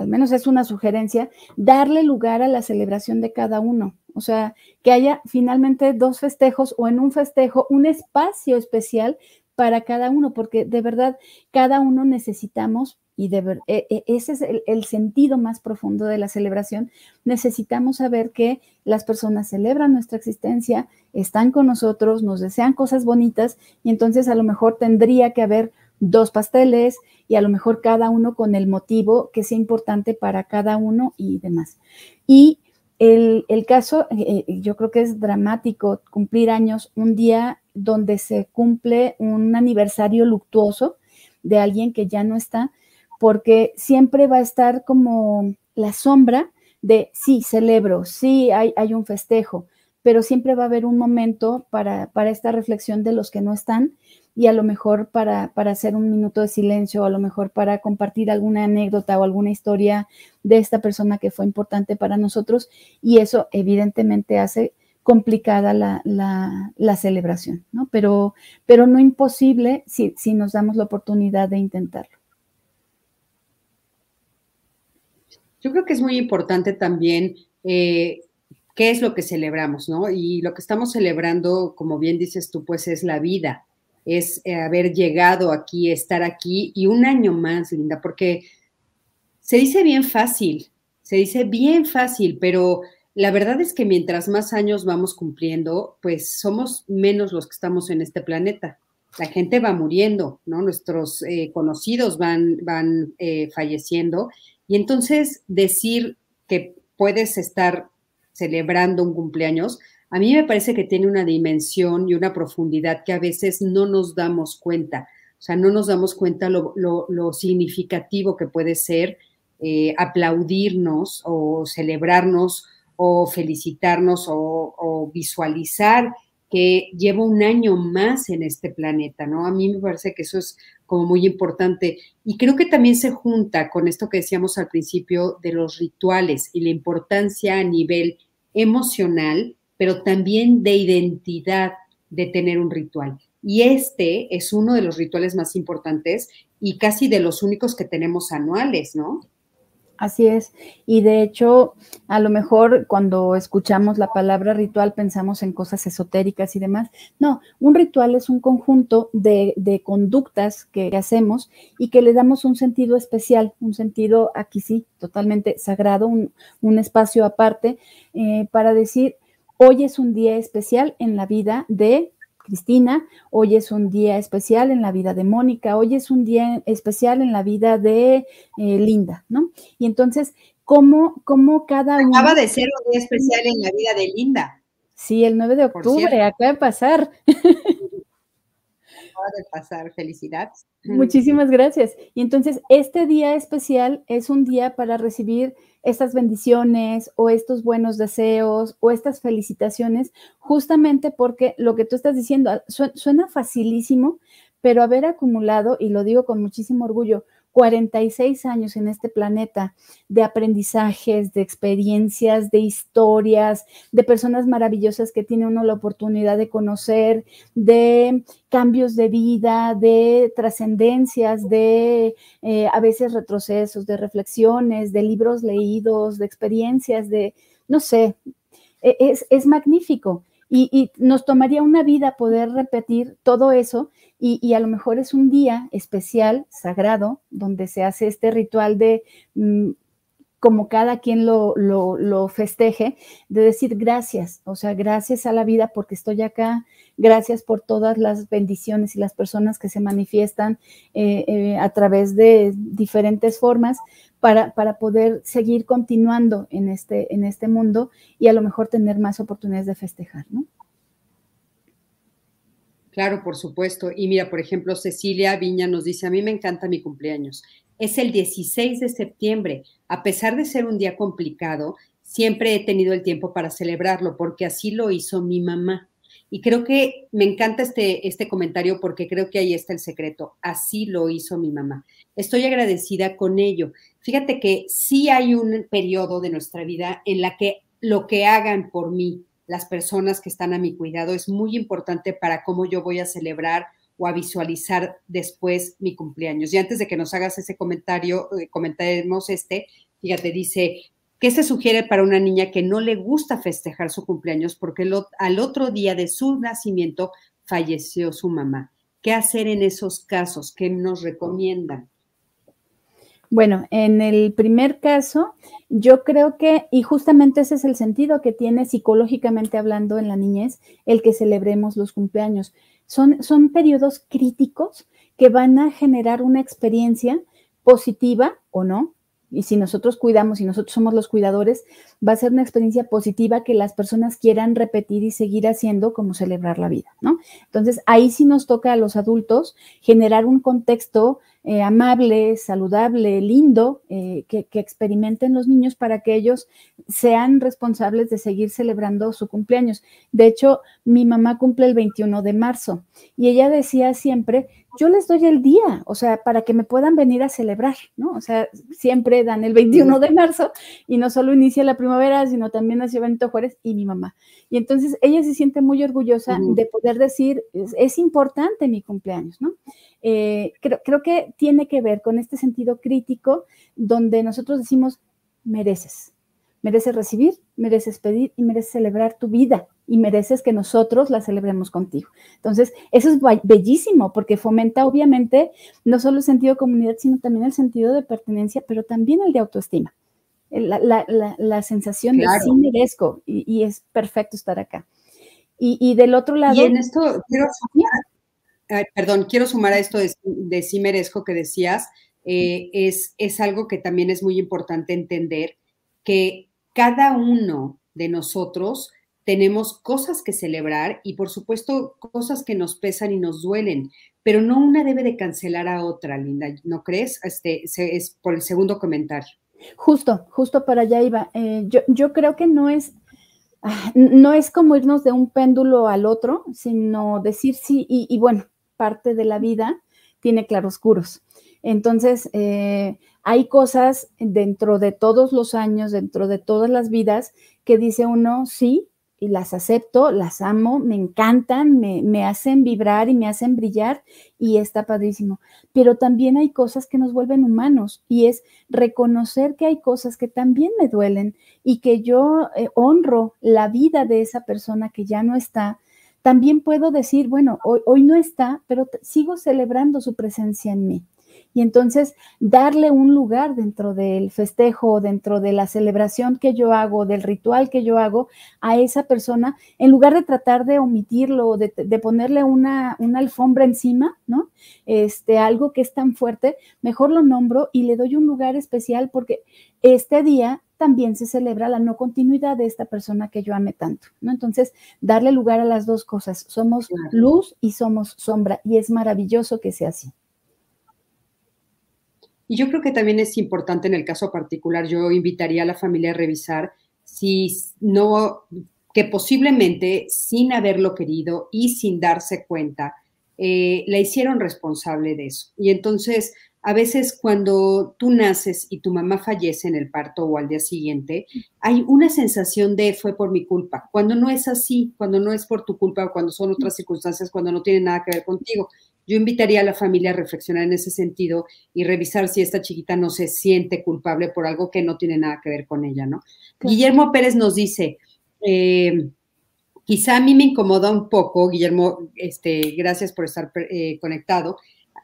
al menos es una sugerencia, darle lugar a la celebración de cada uno. O sea, que haya finalmente dos festejos o en un festejo un espacio especial para cada uno, porque de verdad cada uno necesitamos, y de e, e, ese es el, sentido más profundo de la celebración, necesitamos saber que las personas celebran nuestra existencia, están con nosotros, nos desean cosas bonitas, y entonces a lo mejor tendría que haber dos pasteles y a lo mejor cada uno con el motivo que sea importante para cada uno y demás. Y el, caso, eh, eh, yo creo que es dramático cumplir años un día donde se cumple un aniversario luctuoso de alguien que ya no está, porque siempre va a estar como la sombra de, sí, celebro, sí, hay, hay un festejo, pero siempre va a haber un momento para, para, esta reflexión de los que no están y a lo mejor para, para hacer un minuto de silencio, a lo mejor para compartir alguna anécdota o alguna historia de esta persona que fue importante para nosotros y eso evidentemente hace complicada la, la, celebración, ¿no? Pero, pero no imposible si, si nos damos la oportunidad de intentarlo. Yo creo que es muy importante también eh, qué es lo que celebramos, ¿no? Y lo que estamos celebrando, como bien dices tú, pues es la vida, es eh, haber llegado aquí, estar aquí y un año más, Linda, porque se dice bien fácil, se dice bien fácil, pero la verdad es que mientras más años vamos cumpliendo, pues somos menos los que estamos en este planeta. La gente va muriendo, ¿no? Nuestros eh, conocidos van, van eh, falleciendo. Y entonces decir que puedes estar celebrando un cumpleaños, a mí me parece que tiene una dimensión y una profundidad que a veces no nos damos cuenta. O sea, no nos damos cuenta lo, lo, significativo que puede ser eh, aplaudirnos o celebrarnos o felicitarnos o, visualizar que llevo un año más en este planeta, ¿no? A mí me parece que eso es como muy importante. Y creo que también se junta con esto que decíamos al principio de los rituales y la importancia a nivel emocional, pero también de identidad de tener un ritual. Y este es uno de los rituales más importantes y casi de los únicos que tenemos anuales, ¿no? Así es. Y de hecho, a lo mejor cuando escuchamos la palabra ritual pensamos en cosas esotéricas y demás. No, un ritual es un conjunto de, conductas que hacemos y que le damos un sentido especial, un sentido aquí sí, totalmente sagrado, un, espacio aparte eh, para decir, hoy es un día especial en la vida de Cristina, hoy es un día especial en la vida de Mónica, hoy es un día especial en la vida de eh, Linda, ¿no? Y entonces, ¿cómo, cómo cada uno... Acaba de ser un día especial en la vida de Linda. Sí, el 9 de octubre, acaba de pasar. <laughs> De pasar, felicidades. Muchísimas gracias. Y entonces, este día especial es un día para recibir estas bendiciones o estos buenos deseos o estas felicitaciones, justamente porque lo que tú estás diciendo ah, suena facilísimo, pero haber acumulado, y lo digo con muchísimo orgullo, 46 años en este planeta de aprendizajes, de experiencias, de historias, de personas maravillosas que tiene uno la oportunidad de conocer, de cambios de vida, de trascendencias, de eh, a veces retrocesos, de reflexiones, de libros leídos, de experiencias, de, no sé, e, es, es magnífico. Y, nos tomaría una vida poder repetir todo eso y, a lo mejor es un día especial, sagrado, donde se hace este ritual de mm, como cada quien lo, lo, festeje, de decir gracias, o sea, gracias a la vida porque estoy acá, gracias por todas las bendiciones y las personas que se manifiestan eh, eh, a través de diferentes formas para, para, poder seguir continuando en este, en este mundo y a lo mejor tener más oportunidades de festejar, ¿no? Claro, por supuesto. Y mira, por ejemplo, Cecilia Viña nos dice, a mí me encanta mi cumpleaños. Es el 16 de septiembre. A pesar de ser un día complicado, siempre he tenido el tiempo para celebrarlo porque así lo hizo mi mamá. Y creo que me encanta este, este comentario porque creo que ahí está el secreto. Así lo hizo mi mamá. Estoy agradecida con ello. Fíjate que sí hay un periodo de nuestra vida en la que lo que hagan por mí, las personas que están a mi cuidado es muy importante para cómo yo voy a celebrar o a visualizar después mi cumpleaños. Y antes de que nos hagas ese comentario, eh, comentaremos este, fíjate, dice, ¿qué se sugiere para una niña que no le gusta festejar su cumpleaños porque al otro día de su nacimiento falleció su mamá? ¿Qué hacer en esos casos? ¿Qué nos recomiendan? Bueno, en el primer caso, yo creo que, y justamente ese es el sentido que tiene psicológicamente hablando en la niñez, el que celebremos los cumpleaños. Son, son periodos críticos que van a generar una experiencia positiva o no, y si nosotros cuidamos y nosotros somos los cuidadores, va a ser una experiencia positiva que las personas quieran repetir y seguir haciendo como celebrar la vida, ¿no? Entonces, ahí sí nos toca a los adultos generar un contexto eh, amable, saludable, lindo, eh, que, que, experimenten los niños para que ellos sean responsables de seguir celebrando su cumpleaños. De hecho, mi mamá cumple el 21 de marzo y ella decía siempre, yo les doy el día, o sea, para que me puedan venir a celebrar, ¿no? O sea, siempre dan el 21 de marzo y no solo inicia la primavera, sino también nació Benito Juárez y mi mamá. Y entonces ella se siente muy orgullosa de poder decir, es, importante mi cumpleaños, ¿no? Eh, creo, creo que tiene que ver con este sentido crítico donde nosotros decimos, mereces, mereces recibir, mereces pedir y mereces celebrar tu vida y mereces que nosotros la celebremos contigo. Entonces, eso es bellísimo porque fomenta obviamente no solo el sentido de comunidad, sino también el sentido de pertenencia, pero también el de autoestima. La, sensación de sí merezco y, es perfecto estar acá. Y, del otro lado... Y en esto quiero sumar, perdón, quiero sumar a esto de, sí merezco que decías, eh, es, es algo que también es muy importante entender, que cada uno de nosotros tenemos cosas que celebrar y por supuesto cosas que nos pesan y nos duelen, pero no una debe de cancelar a otra, Linda, ¿no crees? Este es por el segundo comentario. Justo, justo para allá iba. Eh, yo, yo, creo que no es, ah, no es como irnos de un péndulo al otro, sino decir sí, y, bueno, parte de la vida tiene claroscuros. Entonces, eh, hay cosas dentro de todos los años, dentro de todas las vidas, que dice uno, sí, y las acepto, las amo, me encantan, me, hacen vibrar y me hacen brillar y está padrísimo. Pero también hay cosas que nos vuelven humanos y es reconocer que hay cosas que también me duelen y que yo eh, honro la vida de esa persona que ya no está. También puedo decir, bueno, hoy, hoy no está, pero sigo celebrando su presencia en mí y entonces darle un lugar dentro del festejo, dentro de la celebración que yo hago, del ritual que yo hago a esa persona, en lugar de tratar de omitirlo, de, de ponerle una, una, alfombra encima, ¿no? Este, algo que es tan fuerte, mejor lo nombro y le doy un lugar especial porque este día también se celebra la no continuidad de esta persona que yo ame tanto, ¿no? Entonces, darle lugar a las dos cosas, somos luz y somos sombra, y es maravilloso que sea así. Y yo creo que también es importante en el caso particular, yo invitaría a la familia a revisar si no, que posiblemente sin haberlo querido y sin darse cuenta, eh, la hicieron responsable de eso. Y entonces, a veces cuando tú naces y tu mamá fallece en el parto o al día siguiente, hay una sensación de fue por mi culpa, cuando no es así, cuando no es por tu culpa o cuando son otras circunstancias, cuando no tiene nada que ver contigo. Yo invitaría a la familia a reflexionar en ese sentido y revisar si esta chiquita no se siente culpable por algo que no tiene nada que ver con ella, ¿no? Guillermo Pérez nos dice, eh, quizá a mí me incomoda un poco, Guillermo, este, gracias por estar eh, conectado,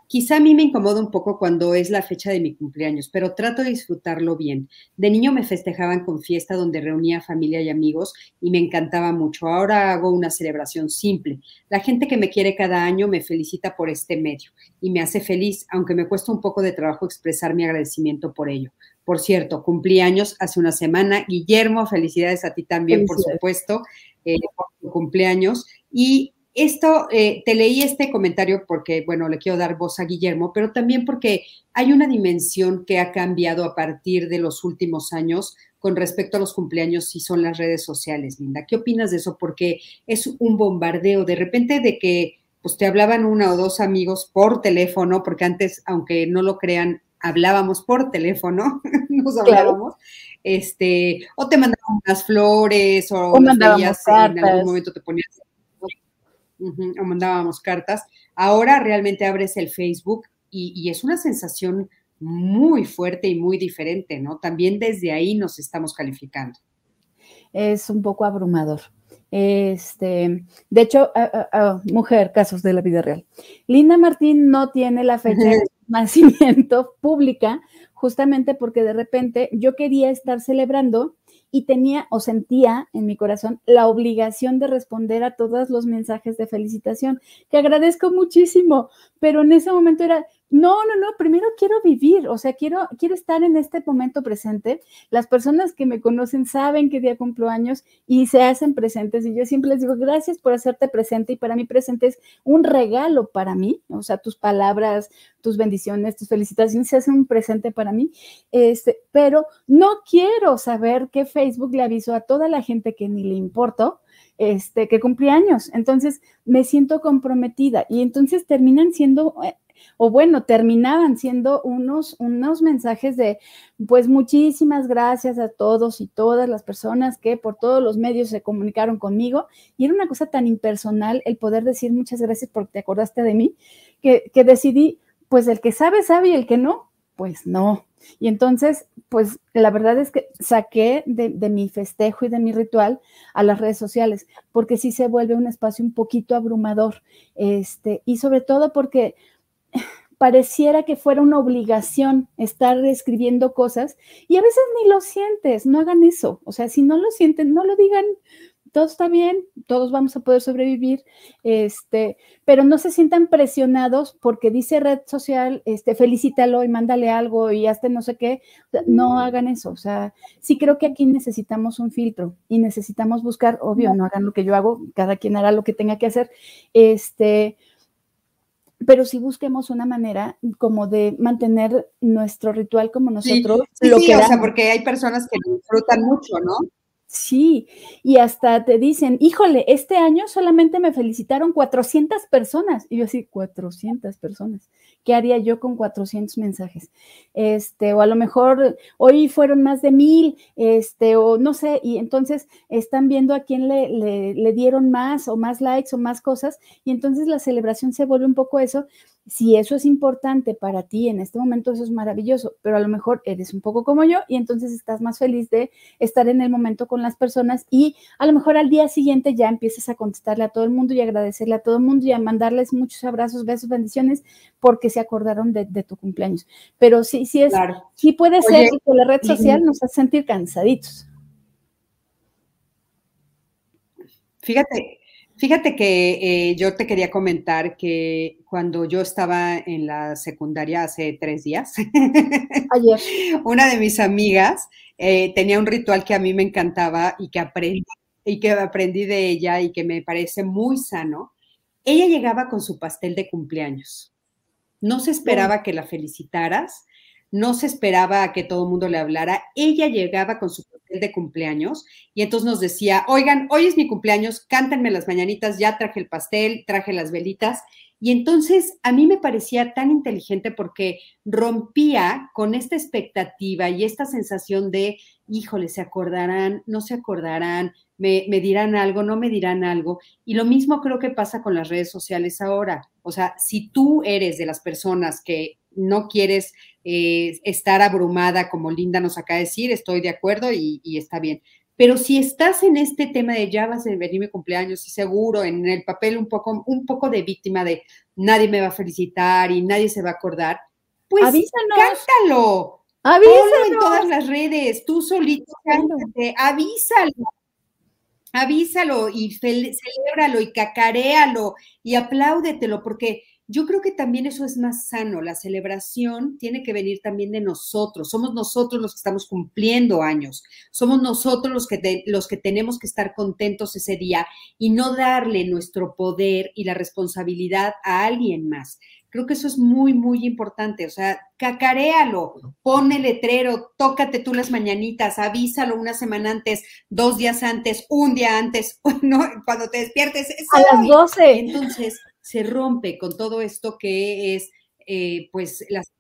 Quizá a mí me incomoda un poco cuando es la fecha de mi cumpleaños, pero trato de disfrutarlo bien. De niño me festejaban con fiesta donde reunía familia y amigos y me encantaba mucho. Ahora hago una celebración simple. La gente que me quiere cada año me felicita por este medio y me hace feliz, aunque me cuesta un poco de trabajo expresar mi agradecimiento por ello. Por cierto, cumplí años hace una semana. Guillermo, felicidades a ti también, por supuesto, eh, por tu cumpleaños. Y esto, eh, te leí este comentario porque, bueno, le quiero dar voz a Guillermo, pero también porque hay una dimensión que ha cambiado a partir de los últimos años con respecto a los cumpleaños y son las redes sociales, Linda. ¿Qué opinas de eso? Porque es un bombardeo de repente de que pues te hablaban una o dos amigos por teléfono, porque antes, aunque no lo crean, hablábamos por teléfono, <laughs> nos hablábamos, este, o te mandaban unas flores, o, o mandábamos en algún momento te ponías o mandábamos cartas. Ahora realmente abres el Facebook y, es una sensación muy fuerte y muy diferente, ¿no? También desde ahí nos estamos calificando. Es un poco abrumador. Este, de hecho, mujer, casos de la vida real. Linda Martín no tiene la fecha de <laughs> nacimiento pública, justamente porque de repente yo quería estar celebrando y tenía o sentía en mi corazón la obligación de responder a todos los mensajes de felicitación, que agradezco muchísimo, pero en ese momento era, no, no, no, primero quiero vivir, o sea, quiero, quiero estar en este momento presente. Las personas que me conocen saben qué día cumplo años y se hacen presentes y yo siempre les digo, gracias por hacerte presente y para mí presente es un regalo para mí, o sea, tus palabras, tus bendiciones, tus felicitaciones se hacen un presente para mí, este, pero no quiero saber que Facebook le avisó a toda la gente que ni le importó, este, que cumplí años. Entonces me siento comprometida y entonces terminan siendo eh, o bueno, terminaban siendo unos, unos mensajes de, pues muchísimas gracias a todos y todas las personas que por todos los medios se comunicaron conmigo. Y era una cosa tan impersonal el poder decir muchas gracias porque te acordaste de mí, que, que decidí, pues el que sabe, sabe y el que no, pues no. Y entonces, pues la verdad es que saqué de, de, mi festejo y de mi ritual a las redes sociales, porque sí se vuelve un espacio un poquito abrumador, este, y sobre todo porque pareciera que fuera una obligación estar escribiendo cosas y a veces ni lo sientes, no hagan eso. O sea, si no lo sienten, no lo digan, todo está bien, todos vamos a poder sobrevivir, este, pero no se sientan presionados porque dice red social, este, felicítalo y mándale algo y hazte no sé qué, no hagan eso, o sea, sí creo que aquí necesitamos un filtro y necesitamos buscar, obvio, no hagan lo que yo hago, cada quien hará lo que tenga que hacer, este, pero sí busquemos una manera como de mantener nuestro ritual como nosotros. Sí, lo sí, o sea, porque hay personas que disfrutan mucho, ¿no? Sí, y hasta te dicen, híjole, este año solamente me felicitaron 400 personas. Y yo así, 400 personas. ¿Qué haría yo con 400 mensajes? Este, o a lo mejor hoy fueron más de mil, este, o no sé, y entonces están viendo a quién le, le, dieron más o más likes o más cosas, y entonces la celebración se vuelve un poco eso, si eso es importante para ti en este momento, eso es maravilloso, pero a lo mejor eres un poco como yo y entonces estás más feliz de estar en el momento con las personas y a lo mejor al día siguiente ya empiezas a contestarle a todo el mundo y agradecerle a todo el mundo y a mandarles muchos abrazos, besos, bendiciones porque se acordaron de, tu cumpleaños. Pero sí, sí es, sí puede ser que la red social nos hace sentir cansaditos. Fíjate, Fíjate que eh, yo te quería comentar que cuando yo estaba en la secundaria hace tres días, <laughs> Ayer. una de mis amigas eh, tenía un ritual que a mí me encantaba y que aprendí y que aprendí de ella y que me parece muy sano. Ella llegaba con su pastel de cumpleaños. No se esperaba que la felicitaras, no se esperaba que todo el mundo le hablara. Ella llegaba con su pastel de cumpleaños y entonces nos decía, oigan, hoy es mi cumpleaños, cántenme las mañanitas, ya traje el pastel, traje las velitas. Y entonces a mí me parecía tan inteligente porque rompía con esta expectativa y esta sensación de, híjole, se acordarán, no se acordarán, me, me, dirán algo, no me dirán algo. Y lo mismo creo que pasa con las redes sociales ahora. O sea, si tú eres de las personas que no quieres eh, estar abrumada, como Linda nos acaba de decir, estoy de acuerdo y, está bien. Pero si estás en este tema de ya vas a venir mi cumpleaños y seguro en el papel un poco, un poco de víctima de nadie me va a felicitar y nadie se va a acordar, pues Avísanos. cántalo. Avísanos. en todas las redes, tú solito cántate, avísalo. Avísalo y celébralo y cacaréalo y apláudetelo, porque yo creo que también eso es más sano. La celebración tiene que venir también de nosotros. Somos nosotros los que estamos cumpliendo años. Somos nosotros los que, los que tenemos que estar contentos ese día y no darle nuestro poder y la responsabilidad a alguien más. Creo que eso es muy, muy importante. O sea, cacaréalo, pone letrero, tócate tú las mañanitas, avísalo una semana antes, dos días antes, un día antes, <laughs> ¿no? cuando te despiertes. a las 12. Entonces, se rompe con todo esto que es, eh, pues, las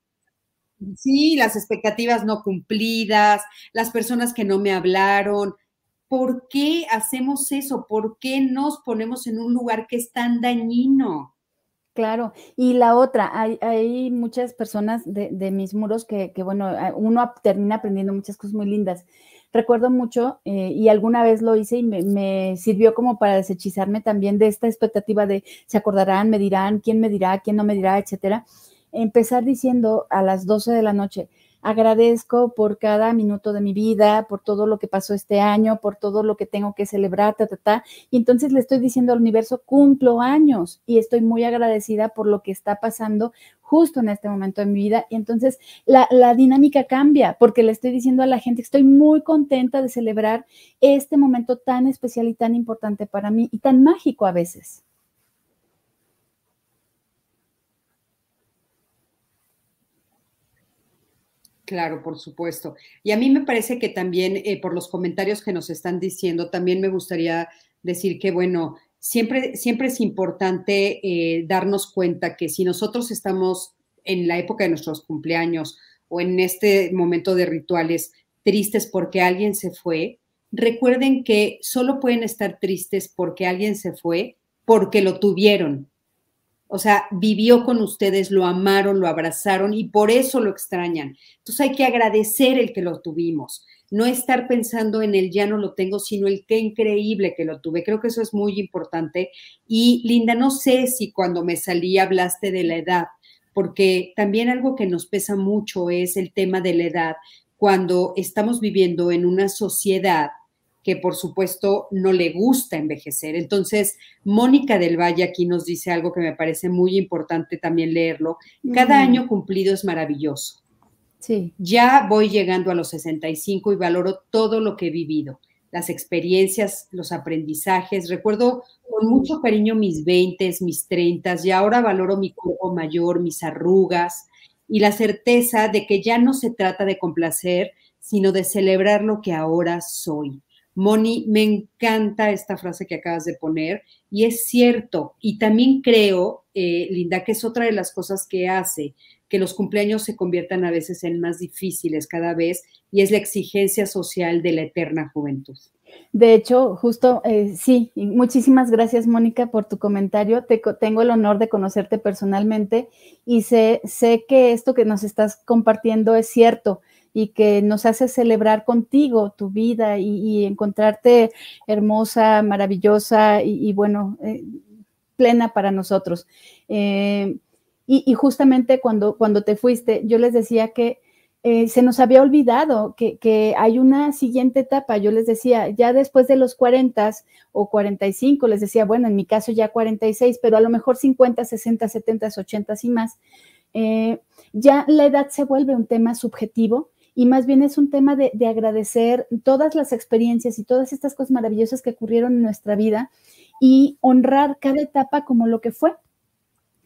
Sí, las expectativas no cumplidas, las personas que no me hablaron. ¿Por qué hacemos eso? ¿Por qué nos ponemos en un lugar que es tan dañino? Claro, y la otra, hay, hay muchas personas de, de mis muros que, que, bueno, uno termina aprendiendo muchas cosas muy lindas, recuerdo mucho eh, y alguna vez lo hice y me, sirvió como para deshechizarme también de esta expectativa de se acordarán, me dirán, quién me dirá, quién no me dirá, etcétera. Empezar diciendo a las 12 de la noche, agradezco por cada minuto de mi vida, por todo lo que pasó este año, por todo lo que tengo que celebrar, ta, ta, ta. Y entonces le estoy diciendo al universo, cumplo años y estoy muy agradecida por lo que está pasando justo en este momento de mi vida. Y entonces la, la dinámica cambia porque le estoy diciendo a la gente que estoy muy contenta de celebrar este momento tan especial y tan importante para mí y tan mágico a veces. Claro, por supuesto. Y a mí me parece que también, eh, por los comentarios que nos están diciendo, también me gustaría decir que, bueno, siempre, siempre es importante eh, darnos cuenta que si nosotros estamos en la época de nuestros cumpleaños o en este momento de rituales tristes porque alguien se fue, recuerden que solo pueden estar tristes porque alguien se fue porque lo tuvieron, o sea, vivió con ustedes, lo amaron, lo abrazaron y por eso lo extrañan. Entonces hay que agradecer el que lo tuvimos, no estar pensando en el ya no lo tengo, sino el qué increíble que lo tuve. Creo que eso es muy importante. Y Linda, no sé si cuando me salí hablaste de la edad, porque también algo que nos pesa mucho es el tema de la edad. Cuando estamos viviendo en una sociedad que por supuesto no le gusta envejecer. Entonces, Mónica del Valle aquí nos dice algo que me parece muy importante también leerlo. Cada año cumplido es maravilloso. Sí. Ya voy llegando a los 65 y valoro todo lo que he vivido, las experiencias, los aprendizajes. Recuerdo con mucho cariño mis 20, mis 30 y ahora valoro mi cuerpo mayor, mis arrugas y la certeza de que ya no se trata de complacer, sino de celebrar lo que ahora soy. Moni, me encanta esta frase que acabas de poner y es cierto. Y también creo, eh, Linda, que es otra de las cosas que hace que los cumpleaños se conviertan a veces en más difíciles cada vez y es la exigencia social de la eterna juventud. De hecho, justo eh, sí, muchísimas gracias Mónica por tu comentario. tengo el honor de conocerte personalmente y sé, sé que esto que nos estás compartiendo es cierto y que nos hace celebrar contigo tu vida y, encontrarte hermosa, maravillosa y, bueno, eh, plena para nosotros. Eh, y, justamente cuando, cuando te fuiste, yo les decía que eh, se nos había olvidado que, hay una siguiente etapa. Yo les decía, ya después de los 40 o 45, les decía, bueno, en mi caso ya 46, pero a lo mejor 50, 60, 70, 80 y más, ya la edad se vuelve un tema subjetivo y más bien es un tema de, agradecer todas las experiencias y todas estas cosas maravillosas que ocurrieron en nuestra vida y honrar cada etapa como lo que fue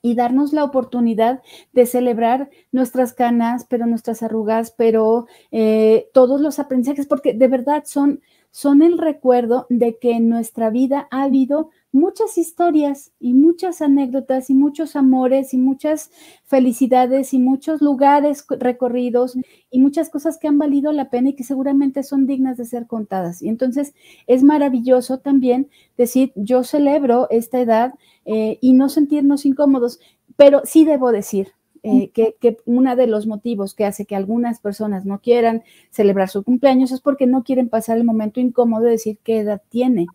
y darnos la oportunidad de celebrar nuestras canas, pero nuestras arrugas, pero eh, todos los aprendizajes, porque de verdad son, son el recuerdo de que en nuestra vida ha habido muchas historias y muchas anécdotas y muchos amores y muchas felicidades y muchos lugares recorridos y muchas cosas que han valido la pena y que seguramente son dignas de ser contadas. Y entonces es maravilloso también decir, yo celebro esta edad eh, y no sentirnos incómodos, pero sí debo decir, eh, que, que, uno de los motivos que hace que algunas personas no quieran celebrar su cumpleaños es porque no quieren pasar el momento incómodo de decir qué edad tiene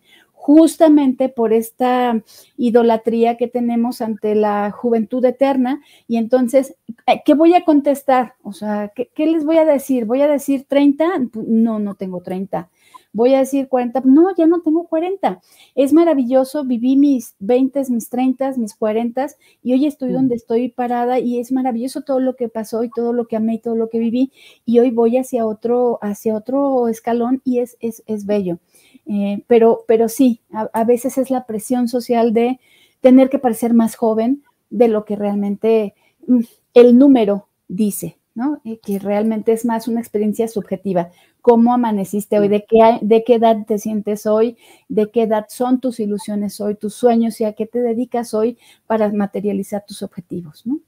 justamente por esta idolatría que tenemos ante la juventud eterna. Y entonces, eh, ¿qué voy a contestar? O sea, ¿qué, les voy a decir? ¿Voy a decir 30? No, no tengo 30. Voy a decir 40. No, ya no tengo 40. Es maravilloso, viví mis 20, mis 30, mis 40 y hoy estoy donde estoy parada y es maravilloso todo lo que pasó y todo lo que amé y todo lo que viví. Y hoy voy hacia otro, hacia otro escalón y es, es, es bello. Eh, pero, pero sí, a, veces es la presión social de tener que parecer más joven de lo que realmente mm, el número dice, ¿no? que realmente es más una experiencia subjetiva. ¿Cómo amaneciste hoy? ¿De qué, ¿De qué edad te sientes hoy? ¿De qué edad son tus ilusiones hoy, tus sueños y a qué te dedicas hoy para materializar tus objetivos, ¿no?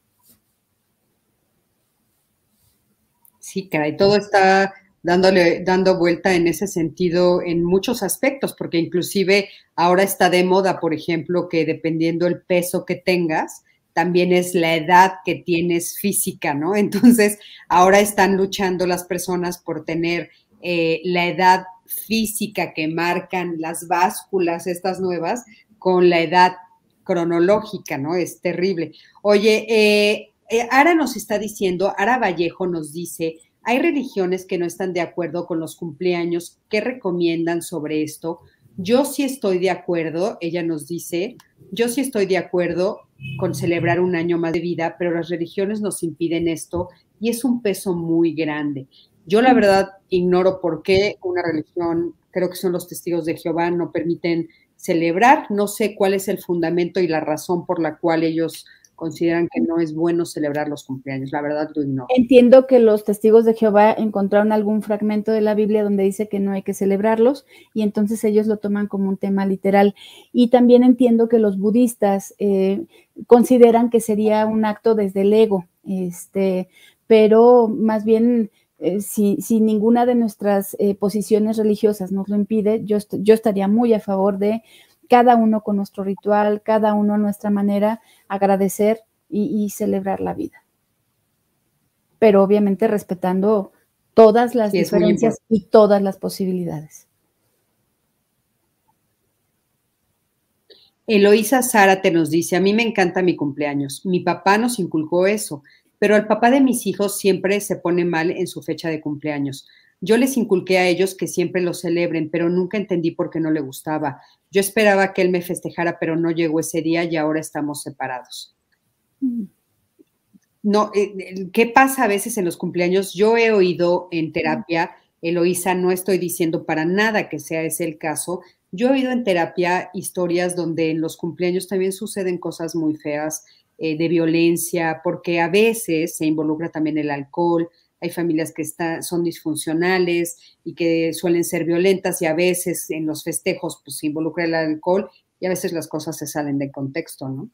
Sí, caray, todo está dándole, dando vuelta en ese sentido en muchos aspectos, porque inclusive ahora está de moda, por ejemplo, que dependiendo el peso que tengas, también es la edad que tienes física, ¿no? Entonces, ahora están luchando las personas por tener eh, la edad física que marcan las básculas, estas nuevas, con la edad cronológica, ¿no? Es terrible. Oye, eh, eh, Ara nos está diciendo, Ara Vallejo nos dice, hay religiones que no están de acuerdo con los cumpleaños. ¿Qué recomiendan sobre esto? Yo sí estoy de acuerdo, ella nos dice, yo sí estoy de acuerdo con celebrar un año más de vida, pero las religiones nos impiden esto y es un peso muy grande. Yo la verdad ignoro por qué una religión, creo que son los testigos de Jehová, no permiten celebrar. No sé cuál es el fundamento y la razón por la cual ellos consideran que no es bueno celebrar los cumpleaños. La verdad lo ignoro. Entiendo que los testigos de Jehová encontraron algún fragmento de la Biblia donde dice que no hay que celebrarlos y entonces ellos lo toman como un tema literal. Y también entiendo que los budistas eh, consideran que sería un acto desde el ego, este, pero más bien eh, si, ninguna de nuestras eh, posiciones religiosas nos lo impide, yo, yo estaría muy a favor de cada uno con nuestro ritual, cada uno a nuestra manera, agradecer y, celebrar la vida. Pero obviamente respetando todas las diferencias y todas las posibilidades. Eloísa Zárate nos dice, a mí me encanta mi cumpleaños. Mi papá nos inculcó eso, pero el papá de mis hijos siempre se pone mal en su fecha de cumpleaños. Yo les inculqué a ellos que siempre lo celebren, pero nunca entendí por qué no le gustaba. Yo esperaba que él me festejara, pero no llegó ese día y ahora estamos separados. Mm. No, eh, eh, ¿qué pasa a veces en los cumpleaños? Yo he oído en terapia, Eloísa, no estoy diciendo para nada que sea ese el caso. Yo he oído en terapia historias donde en los cumpleaños también suceden cosas muy feas eh, de violencia, porque a veces se involucra también el alcohol, hay familias que son disfuncionales y que suelen ser violentas y a veces en los festejos pues, se involucra el alcohol y a veces las cosas se salen de contexto, ¿no?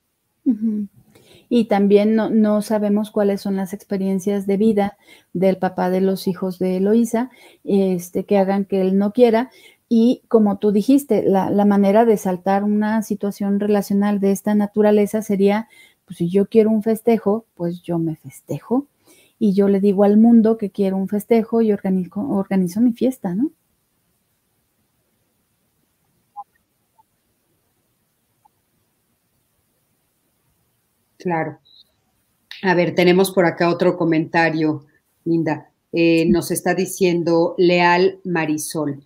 Y también no, sabemos cuáles son las experiencias de vida del papá de los hijos de Eloísa, este, que hagan que él no quiera. Y como tú dijiste, la, la manera de saltar una situación relacional de esta naturaleza sería, pues si yo quiero un festejo, pues yo me festejo y yo le digo al mundo que quiero un festejo y organizo, organizo mi fiesta, ¿no? Claro. A ver, tenemos por acá otro comentario, Linda. Eh, nos está diciendo Leal Marisol.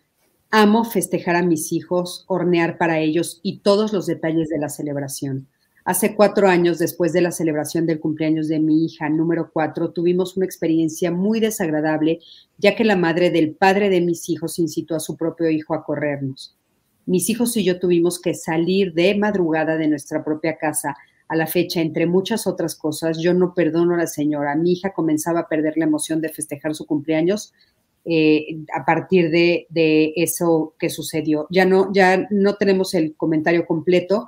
Amo festejar a mis hijos, hornear para ellos y todos los detalles de la celebración. Hace cuatro años, después de la celebración del cumpleaños de mi hija número cuatro, tuvimos una experiencia muy desagradable, ya que la madre del padre de mis hijos incitó a su propio hijo a corrernos. Mis hijos y yo tuvimos que salir de madrugada de nuestra propia casa. A la fecha, entre muchas otras cosas, yo no perdono a la señora. Mi hija comenzaba a perder la emoción de festejar su cumpleaños eh, a partir de, de, eso que sucedió. Ya no, ya no tenemos el comentario completo,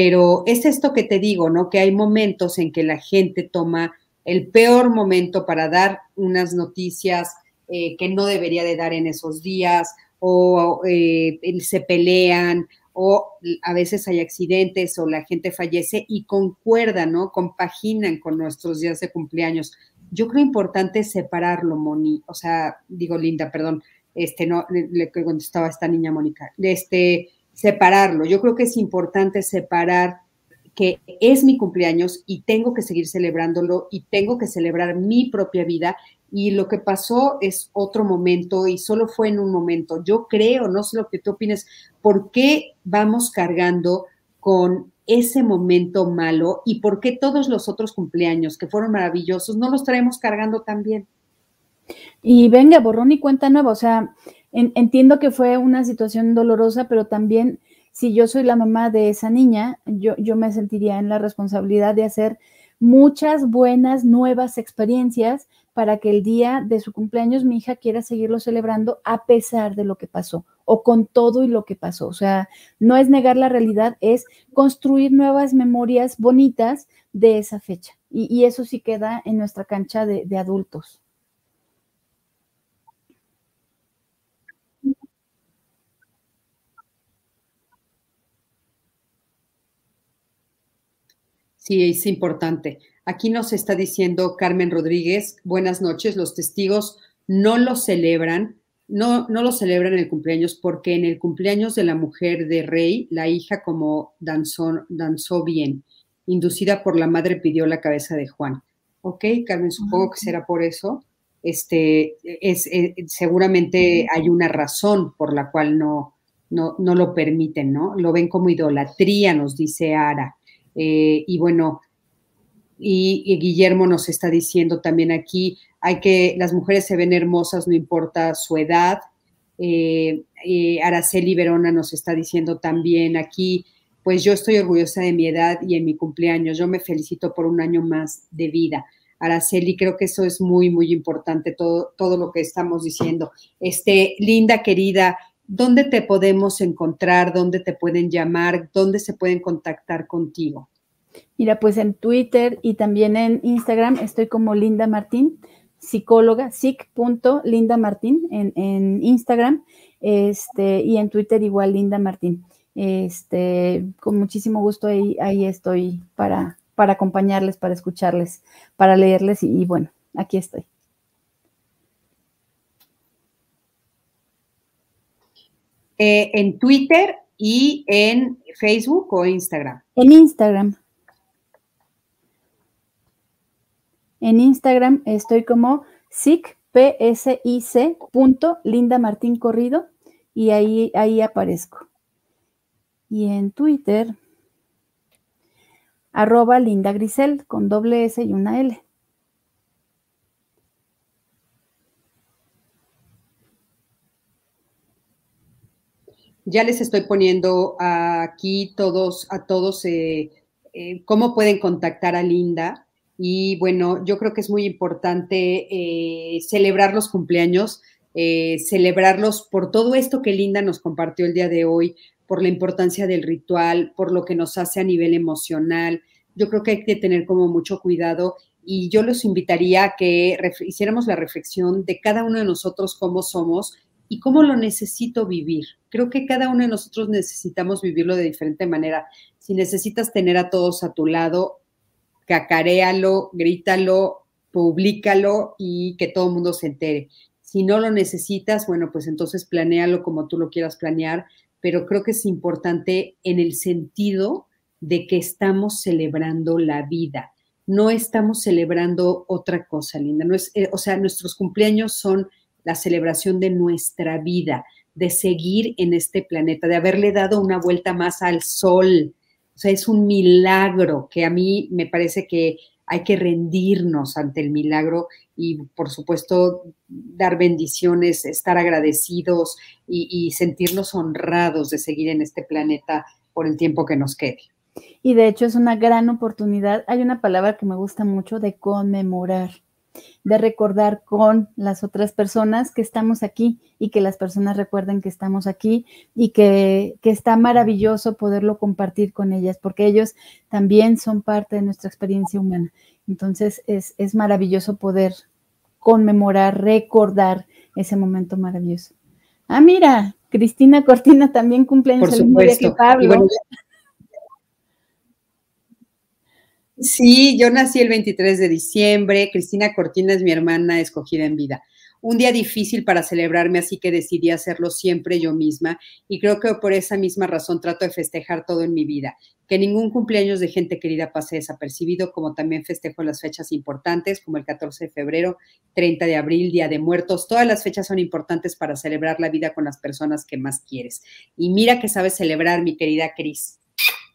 pero es esto que te digo, ¿no? Que hay momentos en que la gente toma el peor momento para dar unas noticias eh, que no debería de dar en esos días, o eh, se pelean, o a veces hay accidentes, o la gente fallece y concuerdan, ¿no? Compaginan con nuestros días de cumpleaños. Yo creo importante separarlo, Moni, o sea, digo Linda, perdón, este no, le contestaba esta niña Mónica, este, separarlo. Yo creo que es importante separar que es mi cumpleaños y tengo que seguir celebrándolo y tengo que celebrar mi propia vida y lo que pasó es otro momento y solo fue en un momento. Yo creo, no sé lo que tú opines, ¿por qué vamos cargando con ese momento malo y por qué todos los otros cumpleaños que fueron maravillosos no los traemos cargando también? Y venga, borrón y cuenta nueva, o sea, entiendo que fue una situación dolorosa, pero también si yo soy la mamá de esa niña, yo, yo me sentiría en la responsabilidad de hacer muchas buenas nuevas experiencias para que el día de su cumpleaños mi hija quiera seguirlo celebrando a pesar de lo que pasó o con todo y lo que pasó. O sea, no es negar la realidad, es construir nuevas memorias bonitas de esa fecha. Y, eso sí queda en nuestra cancha de adultos. Sí, es importante. Aquí nos está diciendo Carmen Rodríguez, buenas noches, los testigos no lo celebran no, no lo celebran el cumpleaños porque en el cumpleaños de la mujer de rey, la hija como danzó, danzó bien, inducida por la madre pidió la cabeza de Juan. Ok, Carmen, supongo que será por eso. Este, es, eh, seguramente hay una razón por la cual no, no, no, lo permiten, ¿no? Lo ven como idolatría, nos dice Ara. Eh, y bueno, y, Guillermo nos está diciendo también aquí, hay que, las mujeres se ven hermosas, no importa su edad. Eh, eh, Araceli Verona nos está diciendo también aquí, pues yo estoy orgullosa de mi edad y en mi cumpleaños, yo me felicito por un año más de vida. Araceli, creo que eso es muy, muy importante, todo, todo lo que estamos diciendo. Este, Linda, querida, ¿dónde te podemos encontrar? ¿Dónde te pueden llamar? ¿Dónde se pueden contactar contigo? Mira, pues en Twitter y también en Instagram estoy como Linda Martín, psicóloga, sic.lindamartín en, en Instagram este, y en Twitter igual Linda Martín. Este, con muchísimo gusto ahí, ahí estoy para, para acompañarles, para escucharles, para leerles y, bueno, aquí estoy. Eh, en Twitter y en Facebook o Instagram. En Instagram. En Instagram estoy como sic, punto, Linda Martín Corrido, y ahí, ahí aparezco. Y en Twitter, arroba Linda Grisel, con doble S y una L. Ya les estoy poniendo aquí todos, a todos eh, eh, cómo pueden contactar a Linda. Y bueno, yo creo que es muy importante eh, celebrar los cumpleaños, eh, celebrarlos por todo esto que Linda nos compartió el día de hoy, por la importancia del ritual, por lo que nos hace a nivel emocional. Yo creo que hay que tener como mucho cuidado y yo los invitaría a que hiciéramos la reflexión de cada uno de nosotros cómo somos y cómo lo necesito vivir. Creo que cada uno de nosotros necesitamos vivirlo de diferente manera. Si necesitas tener a todos a tu lado, cacaréalo, grítalo, públicalo y que todo el mundo se entere. Si no lo necesitas, bueno, pues entonces planéalo como tú lo quieras planear, pero creo que es importante en el sentido de que estamos celebrando la vida. No estamos celebrando otra cosa, Linda. No es, eh, o sea, nuestros cumpleaños son la celebración de nuestra vida, de seguir en este planeta, de haberle dado una vuelta más al sol, o sea, es un milagro que a mí me parece que hay que rendirnos ante el milagro y, por supuesto, dar bendiciones, estar agradecidos y, sentirnos honrados de seguir en este planeta por el tiempo que nos quede. Y de hecho es una gran oportunidad. Hay una palabra que me gusta mucho de conmemorar de recordar con las otras personas que estamos aquí y que las personas recuerden que estamos aquí y que, está maravilloso poderlo compartir con ellas, porque ellos también son parte de nuestra experiencia humana. Entonces es, maravilloso poder conmemorar, recordar ese momento maravilloso. Ah, mira, Cristina Cortina también cumple años el mismo día que Pablo. Sí, yo nací el 23 de diciembre. Cristina Cortina es mi hermana escogida en vida. Un día difícil para celebrarme, así que decidí hacerlo siempre yo misma y creo que por esa misma razón trato de festejar todo en mi vida. Que ningún cumpleaños de gente querida pase desapercibido, como también festejo las fechas importantes, como el 14 de febrero, 30 de abril, Día de Muertos. Todas las fechas son importantes para celebrar la vida con las personas que más quieres. Y mira que sabes celebrar, mi querida Cris.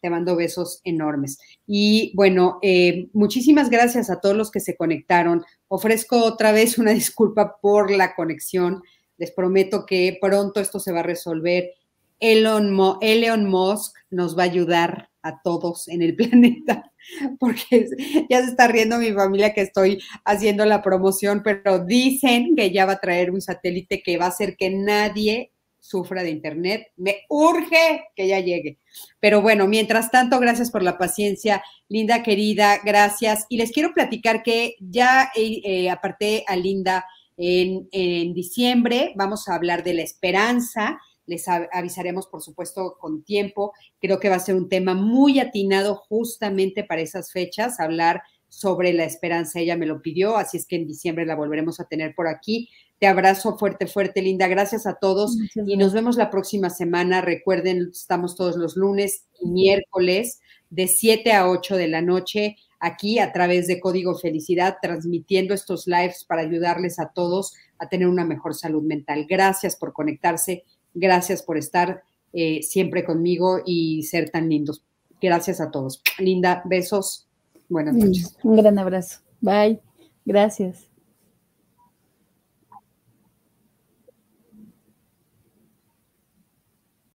Te mando besos enormes. Y bueno, eh, muchísimas gracias a todos los que se conectaron. Ofrezco otra vez una disculpa por la conexión. Les prometo que pronto esto se va a resolver. Elon, Elon Musk nos va a ayudar a todos en el <laughs> planeta, porque ya se está riendo mi familia que estoy haciendo la promoción, pero dicen que ya va a traer un satélite que va a hacer que nadie sufra de internet. Me urge que ya llegue. Pero bueno, mientras tanto, gracias por la paciencia, Linda querida, gracias. Y les quiero platicar que ya eh, aparté a Linda en, diciembre, vamos a hablar de la esperanza. Les avisaremos, por supuesto, con tiempo. Creo que va a ser un tema muy atinado justamente para esas fechas, hablar sobre la esperanza. Ella me lo pidió, así es que en diciembre la volveremos a tener por aquí. Te abrazo fuerte, fuerte, Linda. Gracias a todos y nos vemos la próxima semana. Recuerden, estamos todos los lunes y miércoles de 7 a 8 de la noche aquí a través de Código Felicidad, transmitiendo estos lives para ayudarles a todos a tener una mejor salud mental. Gracias por conectarse, gracias por estar eh, siempre conmigo y ser tan lindos. Gracias a todos. Linda, besos. Buenas noches. Un gran abrazo. Bye. Gracias.